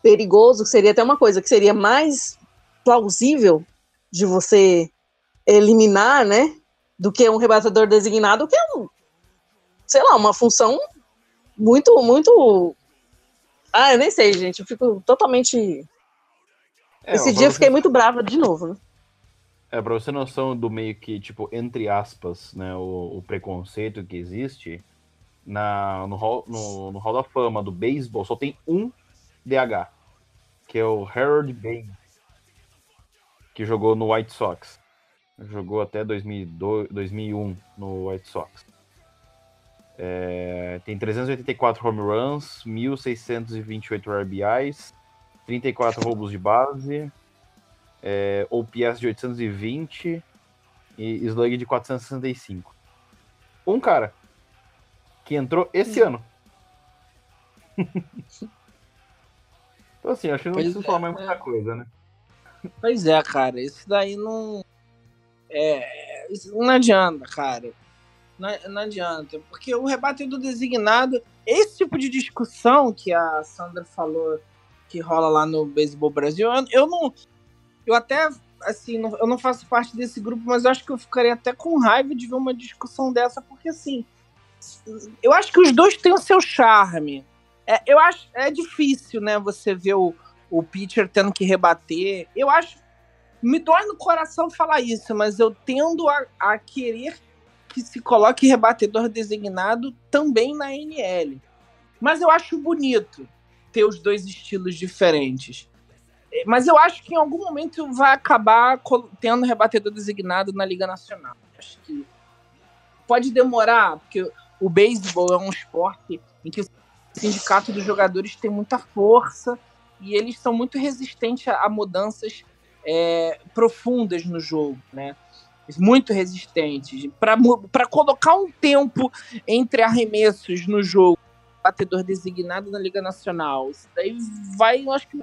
perigoso, que seria até uma coisa que seria mais plausível de você eliminar, né? Do que um rebatedor designado, que é um, sei lá, uma função muito, muito. Ah, eu nem sei, gente. Eu fico totalmente. É, Esse dia eu você- fiquei muito brava de novo, né? É, pra você ter noção do meio que, tipo, entre aspas, né, o, o preconceito que existe, na, no, hall, no, no Hall da Fama do beisebol só tem um DH, que é o Harold Baines, que jogou no White Sox. Jogou até 2002, 2001 no White Sox. É, tem 384 home runs, 1.628 RBIs, 34 roubos de base, é, OPS de 820 e slug de 465. Um cara que entrou esse ano. então assim, acho que não Pois preciso é, falar mais muita coisa, né? Pois é, cara. Isso daí não. É. Não adianta, cara. Não, não adianta. Porque o rebatedor designado, esse tipo de discussão que a Sandra falou que rola lá no Beisebol Brasil, eu, eu não. Eu até, assim, não- eu não faço parte desse grupo, mas eu acho que eu ficaria até com raiva de ver uma discussão dessa, porque assim. Eu acho que os dois têm o seu charme. É, eu acho é difícil, né, você ver o, o pitcher tendo que rebater. Eu acho. Me dói no coração falar isso, mas eu tendo a, a querer que se coloque rebatedor designado também na NL. Mas eu acho bonito ter os dois estilos diferentes. É, Mas eu acho que em algum momento vai acabar tendo rebatedor designado na Liga Nacional. Acho que pode demorar, porque o beisebol é um esporte em que o sindicato dos jogadores tem muita força e eles são muito resistentes a, a mudanças é, profundas no jogo, né? Muito resistentes. Para colocar um tempo entre arremessos no jogo, batedor designado na Liga Nacional, isso daí vai, eu acho que.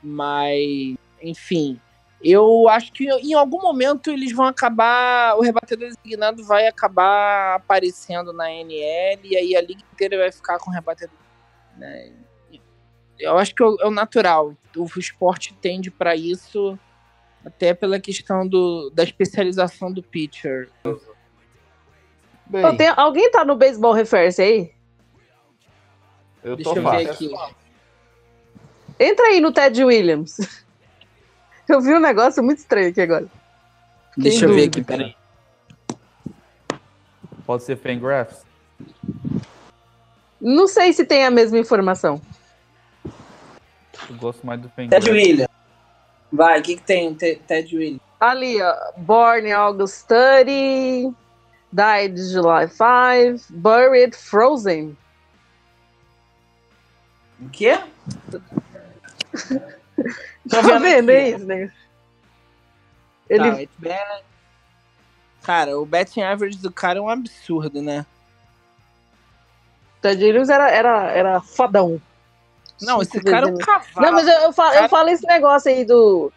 Mas, enfim, eu acho que em algum momento eles vão acabar. O rebatedor designado vai acabar aparecendo na NL e aí a liga inteira vai ficar com o rebatedor. Né? Eu acho que é o, é natural. O esporte tende para isso, até pela questão do, da especialização do pitcher. Bem, tem- alguém tá no Baseball Reference aí? eu Deixa tô eu ver aqui. Entra aí no Ted Williams. Eu vi um negócio muito estranho aqui agora. Deixa eu ver aqui, peraí. Pode ser Fangraphs? Não sei se tem a mesma informação. Eu gosto mais do Ted Fangraphs. Williams. Vai, o que, que tem, Te- Ted Williams? Ali, ó. Born August 30. Died July 5. Buried Frozen. O quê? Tá vendo vendo aqui. é isso, né? Ele, Tá, it's bad. Cara, o betting average do cara é um absurdo, né? Ted Williams era, era, era fodão. Não, esse cara é um cavalo. Não, mas eu, eu, falo, Cara- eu falo esse negócio aí do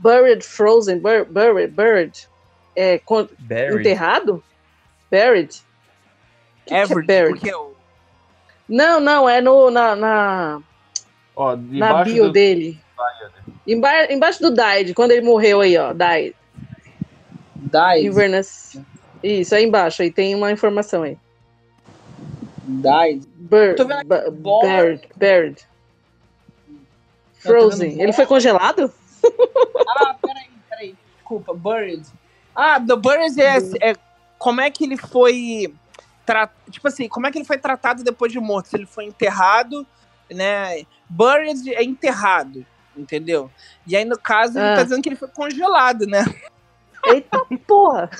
Buried Frozen, bur, Buried, Buried, é, con- Barry. enterrado? Buried? Que que é buried? porque o Não, não, é no, na, na, Ó, na bio do... dele. Emba embaixo do Died, quando ele morreu aí, ó, Died. Died, Inverness. Isso, aí embaixo, aí tem uma informação aí. Died. Buried. Não, tô Frozen. Ele foi congelado? Ah, peraí, peraí. Desculpa, Buried. Ah, The Buried é, é como é que ele foi. Tipo assim, como é que ele foi tratado depois de morto? Se ele foi enterrado, né? Buried é enterrado, entendeu? E aí, no caso, ele Ah. tá dizendo que ele foi congelado, né? Eita porra!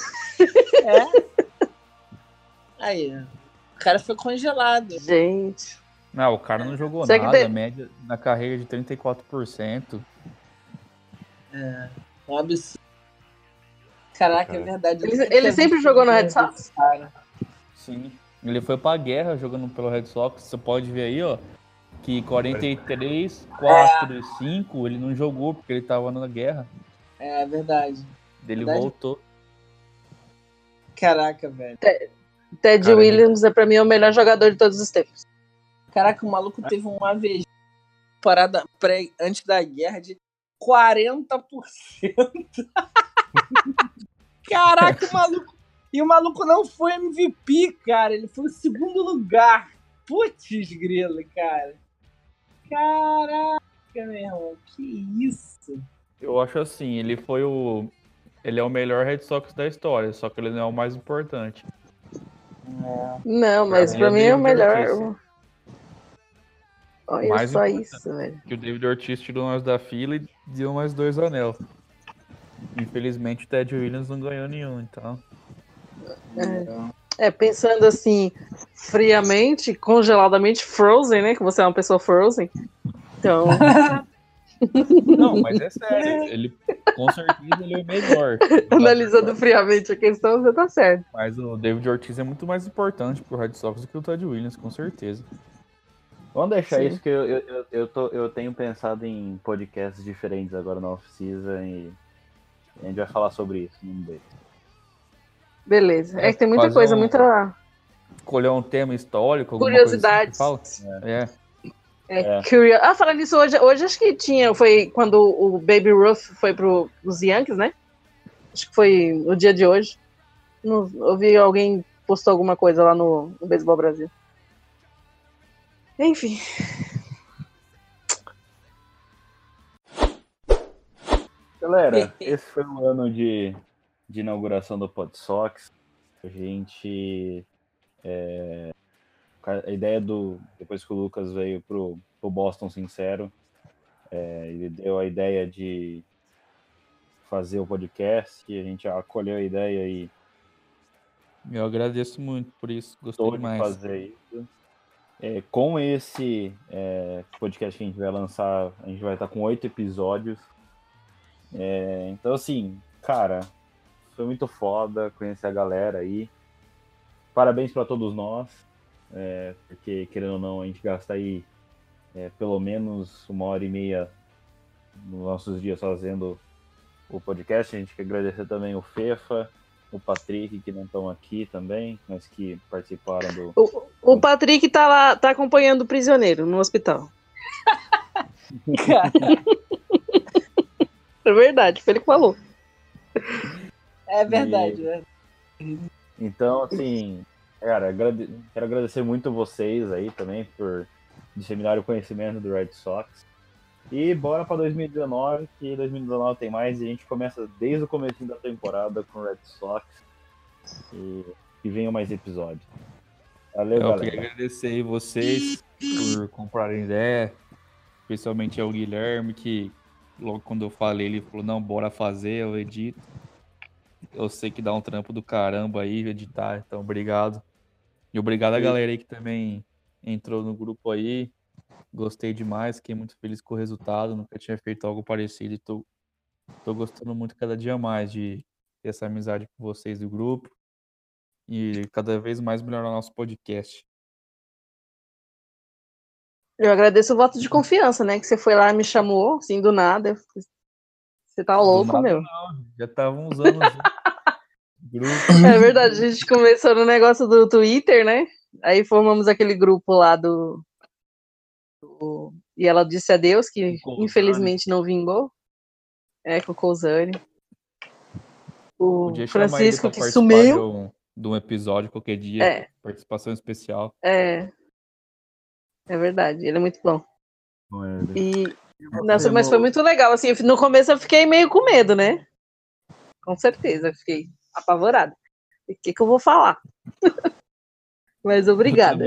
É. Aí, cara foi congelado. Gente. Não, o cara não jogou Será nada, tem- média na carreira de 34%. Um absurdo. Caraca, é verdade. Ele- nunca ele tinha sempre jogou no Red Sox? Cara. Sim. Ele foi pra guerra jogando pelo Red Sox. Você pode ver aí, ó, que 43, 4 e 5 ele não jogou porque ele tava na guerra. É verdade. Ele Verdade. voltou. Caraca, velho. Ted Cara, Williams é pra mim o melhor jogador de todos os tempos. Caraca, o maluco teve um AVG parada pré, antes da guerra de 40%. Caraca, o maluco. E o maluco não foi MVP, cara. Ele foi o segundo lugar. Putz, grilo, cara. Caraca, meu irmão. Que isso? Eu acho assim, ele foi o. Ele é o melhor Red Sox da história, só que ele não é o mais importante. Não, mas mim pra é mim é o melhor. Olha Mais só isso, velho. Que o David Ortiz tirou nós da fila e deu mais dois anel. Infelizmente o Ted Williams não ganhou nenhum, então. É, pensando assim, friamente, congeladamente, Frozen, né? Que você é uma pessoa Frozen. Então, Não, mas é sério. Ele, com certeza, ele é melhor. analisando friamente a questão, você tá certo. Mas o David Ortiz é muito mais importante pro Red Sox do que o Ted Williams, com certeza. Vamos deixar Sim. isso que eu, eu, eu, tô, eu tenho pensado em podcasts diferentes agora na off-season e a gente vai falar sobre isso num deles. Beleza. É, É, que tem muita coisa, um- muita Escolher um tema histórico, alguma Curiosidades. coisa assim fala? É. é, curio- Ah, falando nisso, hoje, hoje acho que tinha, foi quando o Baby Ruth foi pro, os Yankees, né? Acho que foi no dia de hoje. Não, eu vi alguém postou alguma coisa lá no, no Beisebol Brasil. Enfim. Galera, esse foi o ano de, de inauguração do PodSox. A gente. é, a ideia do. Depois que o Lucas veio pro, pro Boston Sincero, é, ele deu a ideia de fazer o podcast e a gente acolheu a ideia e Eu agradeço muito por isso, gostei gostou de demais. fazer isso. É, com esse é, podcast que a gente vai lançar, a gente vai estar com oito episódios. É, então, assim, cara, foi muito foda conhecer a galera aí. Parabéns para todos nós, é, porque querendo ou não, a gente gasta aí é, pelo menos uma hora e meia nos nossos dias fazendo o podcast. A gente quer agradecer também o Fefa, o Patrick, que não estão aqui também, mas que participaram do, O, o Patrick tá lá, tá acompanhando o prisioneiro no hospital. É verdade, foi ele que falou. É verdade, né? Então, assim, cara, agrade- quero agradecer muito vocês aí também por disseminar o conhecimento do Red Sox. E bora pra 2019, que 2019 tem mais e a gente começa desde o começo da temporada com o Red Sox. E, e venham mais episódios. Valeu, Eu queria galera. agradecer aí vocês por comprarem ideia, especialmente ao Guilherme, que logo quando eu falei, ele falou, não, bora fazer, eu edito. Eu sei que dá um trampo do caramba aí editar, então obrigado. E obrigado a galera aí que também entrou no grupo aí. Gostei demais, fiquei muito feliz com o resultado, nunca tinha feito algo parecido e tô, tô gostando muito cada dia mais de ter essa amizade com vocês do grupo e cada vez mais melhorar nosso podcast. Eu agradeço o voto de confiança, né? Que você foi lá e me chamou, assim, do nada. Você tá louco, nada, meu. Já estavam usando junto. grupo. É verdade, a gente começou no negócio do Twitter, né? Aí formamos aquele grupo lá do. do- E ela disse adeus, que infelizmente não vingou. É, com o Cousane. O Podia Francisco, que sumiu. De um, episódio qualquer dia. É. Participação especial. É. É verdade, ele é muito bom. Com ele. E. Nossa, mas foi muito legal. Assim, no começo eu fiquei meio com medo, né? Com certeza, eu fiquei apavorada. O que, que eu vou falar? mas obrigada.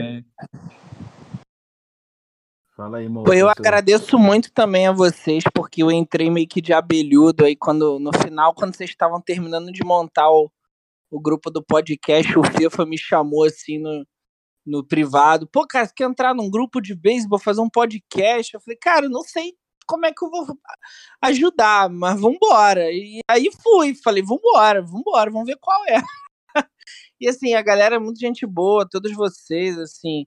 Fala aí, moço. Eu agradeço muito também a vocês, porque eu entrei meio que de abelhudo aí quando no final, quando vocês estavam terminando de montar o, o grupo do podcast, o FIFA me chamou assim no, no privado. Pô, cara, você quer entrar num grupo de beisebol, fazer um podcast? Eu falei, cara, eu não sei como é que eu vou ajudar, mas vambora. E aí fui, falei, vambora, vambora, vamos ver qual é. e assim, a galera é muito gente boa, todos vocês, assim.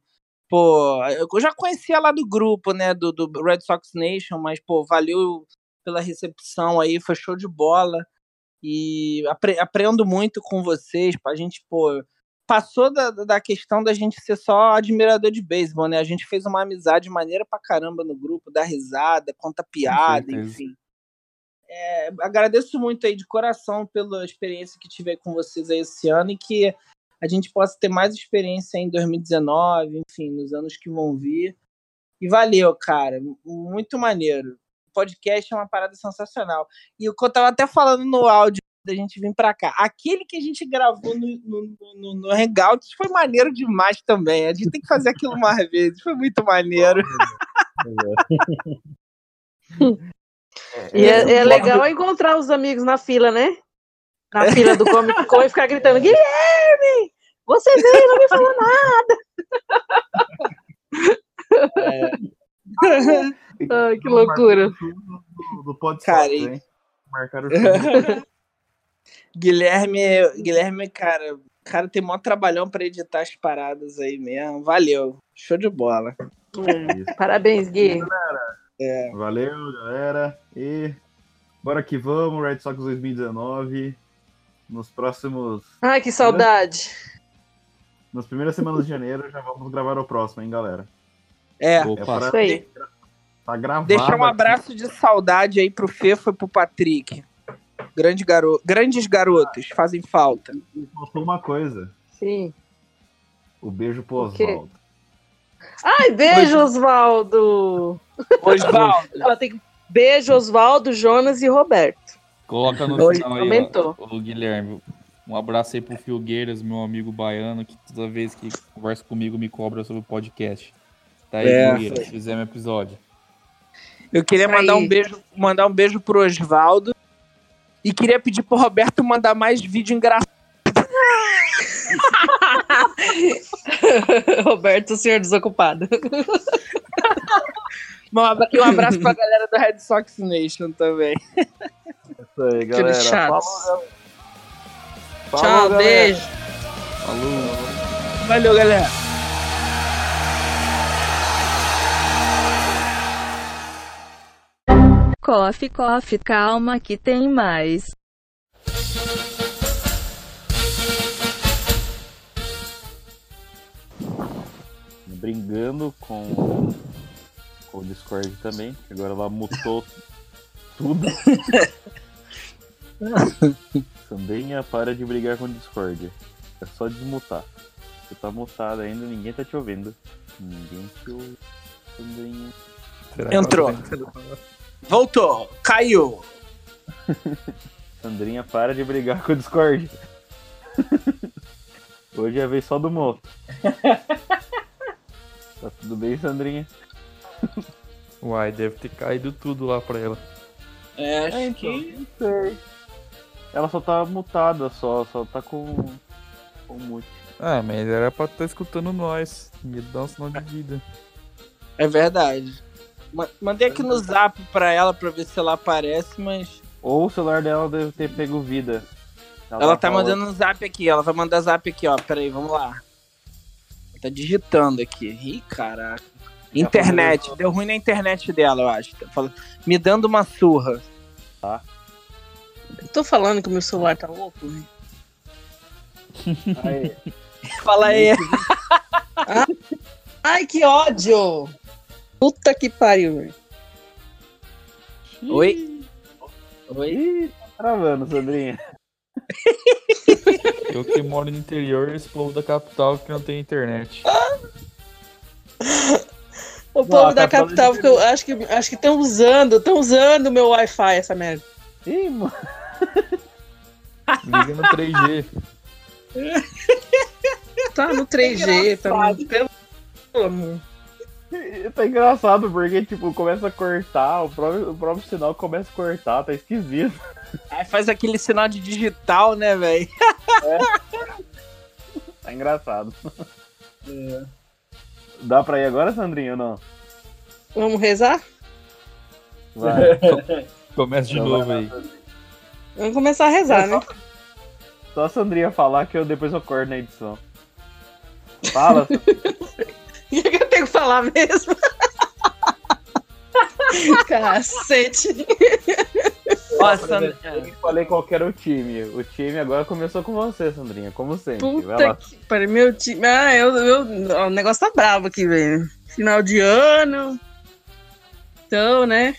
Pô, eu já conhecia lá do grupo, né, do, do Red Sox Nation, mas, pô, valeu pela recepção aí, foi show de bola. E apre- aprendo muito com vocês, a gente, pô, passou da, da questão da gente ser só admirador de beisebol, né? A gente fez uma amizade maneira pra caramba no grupo, dá risada, conta piada, enfim. É, agradeço muito aí de coração pela experiência que tive com vocês aí esse ano e que a gente possa ter mais experiência em 2019, enfim, nos anos que vão vir. E valeu, cara, muito maneiro. O podcast é uma parada sensacional. E o que eu tava até falando no áudio da gente vir pra cá, aquele que a gente gravou no, no, no, no Hangouts foi maneiro demais também. A gente tem que fazer aquilo mais vezes, foi muito maneiro. E é, é legal encontrar os amigos na fila, né? Na fila do Comic Con e ficar gritando: Guilherme! Você veio, não me falou nada! Ai, que loucura. Do, do podcast, Cara, hein? Marcaram tudo. Guilherme, Guilherme, cara, cara tem maior trabalhão pra editar as paradas aí mesmo. Valeu. Show de bola. É, Parabéns, Gui. Valeu, galera. E bora que vamos, Red Sox 2019. nos próximos. Ai, que saudade. Nas primeiras semanas de janeiro já vamos gravar o próximo, hein, galera? É, É Opa, pra Isso aí. tá gravado. deixar um aqui. abraço de saudade aí pro Fefo e pro Patrick. Grande garo... Grandes garotos, fazem falta. Faltou uma coisa. Sim. O beijo pro O? Oswaldo. Ai, beijo, Osvaldo. Osvaldo, Ela tem que- Beijo, Osvaldo, Jonas e Roberto. Coloca no Oi, final aí, ó, o Guilherme. Um abraço aí pro Filgueiras, meu amigo baiano, que toda vez que conversa comigo me cobra sobre o podcast. Tá aí, É. Filgueiras, fizemos episódio. eu queria Isso mandar um beijo, mandar um beijo pro Osvaldo. E queria pedir pro Roberto mandar mais vídeo engraçado. Roberto, o senhor desocupado. Um E um abraço pra galera do Red Sox Nation também. Isso aí, galera. Aqueles chatos. Falou, Tchau, galera. beijo. Falou! Valeu, galera. Coffee, coffee, calma que tem mais. Brigando com, com o Discord também, que agora ela mutou tudo. Sandrinha, para de brigar com o Discord. É só desmutar. Você tá mutado ainda, ninguém tá te ouvindo. Ninguém te ouve. Sandrinha. Que Entrou. Que- Voltou, caiu. Sandrinha, para de brigar com o Discord. Hoje é a vez só do moto. Tá tudo bem, Sandrinha? Uai, deve ter caído tudo lá pra ela. É, É, então, não sei. Ela só tá mutada, só, só tá com. com mute. Ah, mas era pra estar escutando nós. Me dá um sinal de vida. É verdade. Ma- Mandei aqui no zap pra ela pra ver se ela aparece, mas. Ou o celular dela deve ter pego vida. Ela tá falando- mandando um zap aqui, ela vai mandar zap aqui, ó. Pera aí, vamos lá. Ela tá digitando aqui. Ih, caraca. Internet, deu ruim na internet dela, eu acho. Tá falando- Me dando uma surra. Eu tô falando que o meu celular tá louco. né? Aí, Fala aí. Ai, que ódio! Puta que pariu, velho. Oi? Oi? Ih, tá travando, Sandrinha. Eu que moro no interior, esse povo da capital que não tem internet. O povo a da capital capital, porque eu acho que acho que estão usando, estão usando o meu Wi-Fi, essa merda. Ih, mano. Liga no 3G. Tá no 3G, tá no... Pelo amor. Tá engraçado porque, tipo, começa a cortar, o próprio, o próprio sinal começa a cortar, tá esquisito. Aí faz aquele sinal de digital, né, velho? Tá engraçado. Dá pra ir agora, Sandrinha, ou não? Vamos rezar? Vai. Começa de Então novo vai aí. Vamos começar a rezar, né? Só a Sandrinha falar que eu depois eu corto na edição. Fala, O que, que eu tenho que falar mesmo? Cacete. Sandra- eu falei qual que era o time. O time agora começou com você, Sandrinha, como sempre. Puta que pariu, meu time. Ah, eu, eu, o negócio tá bravo aqui, velho. Final de ano. Então, né?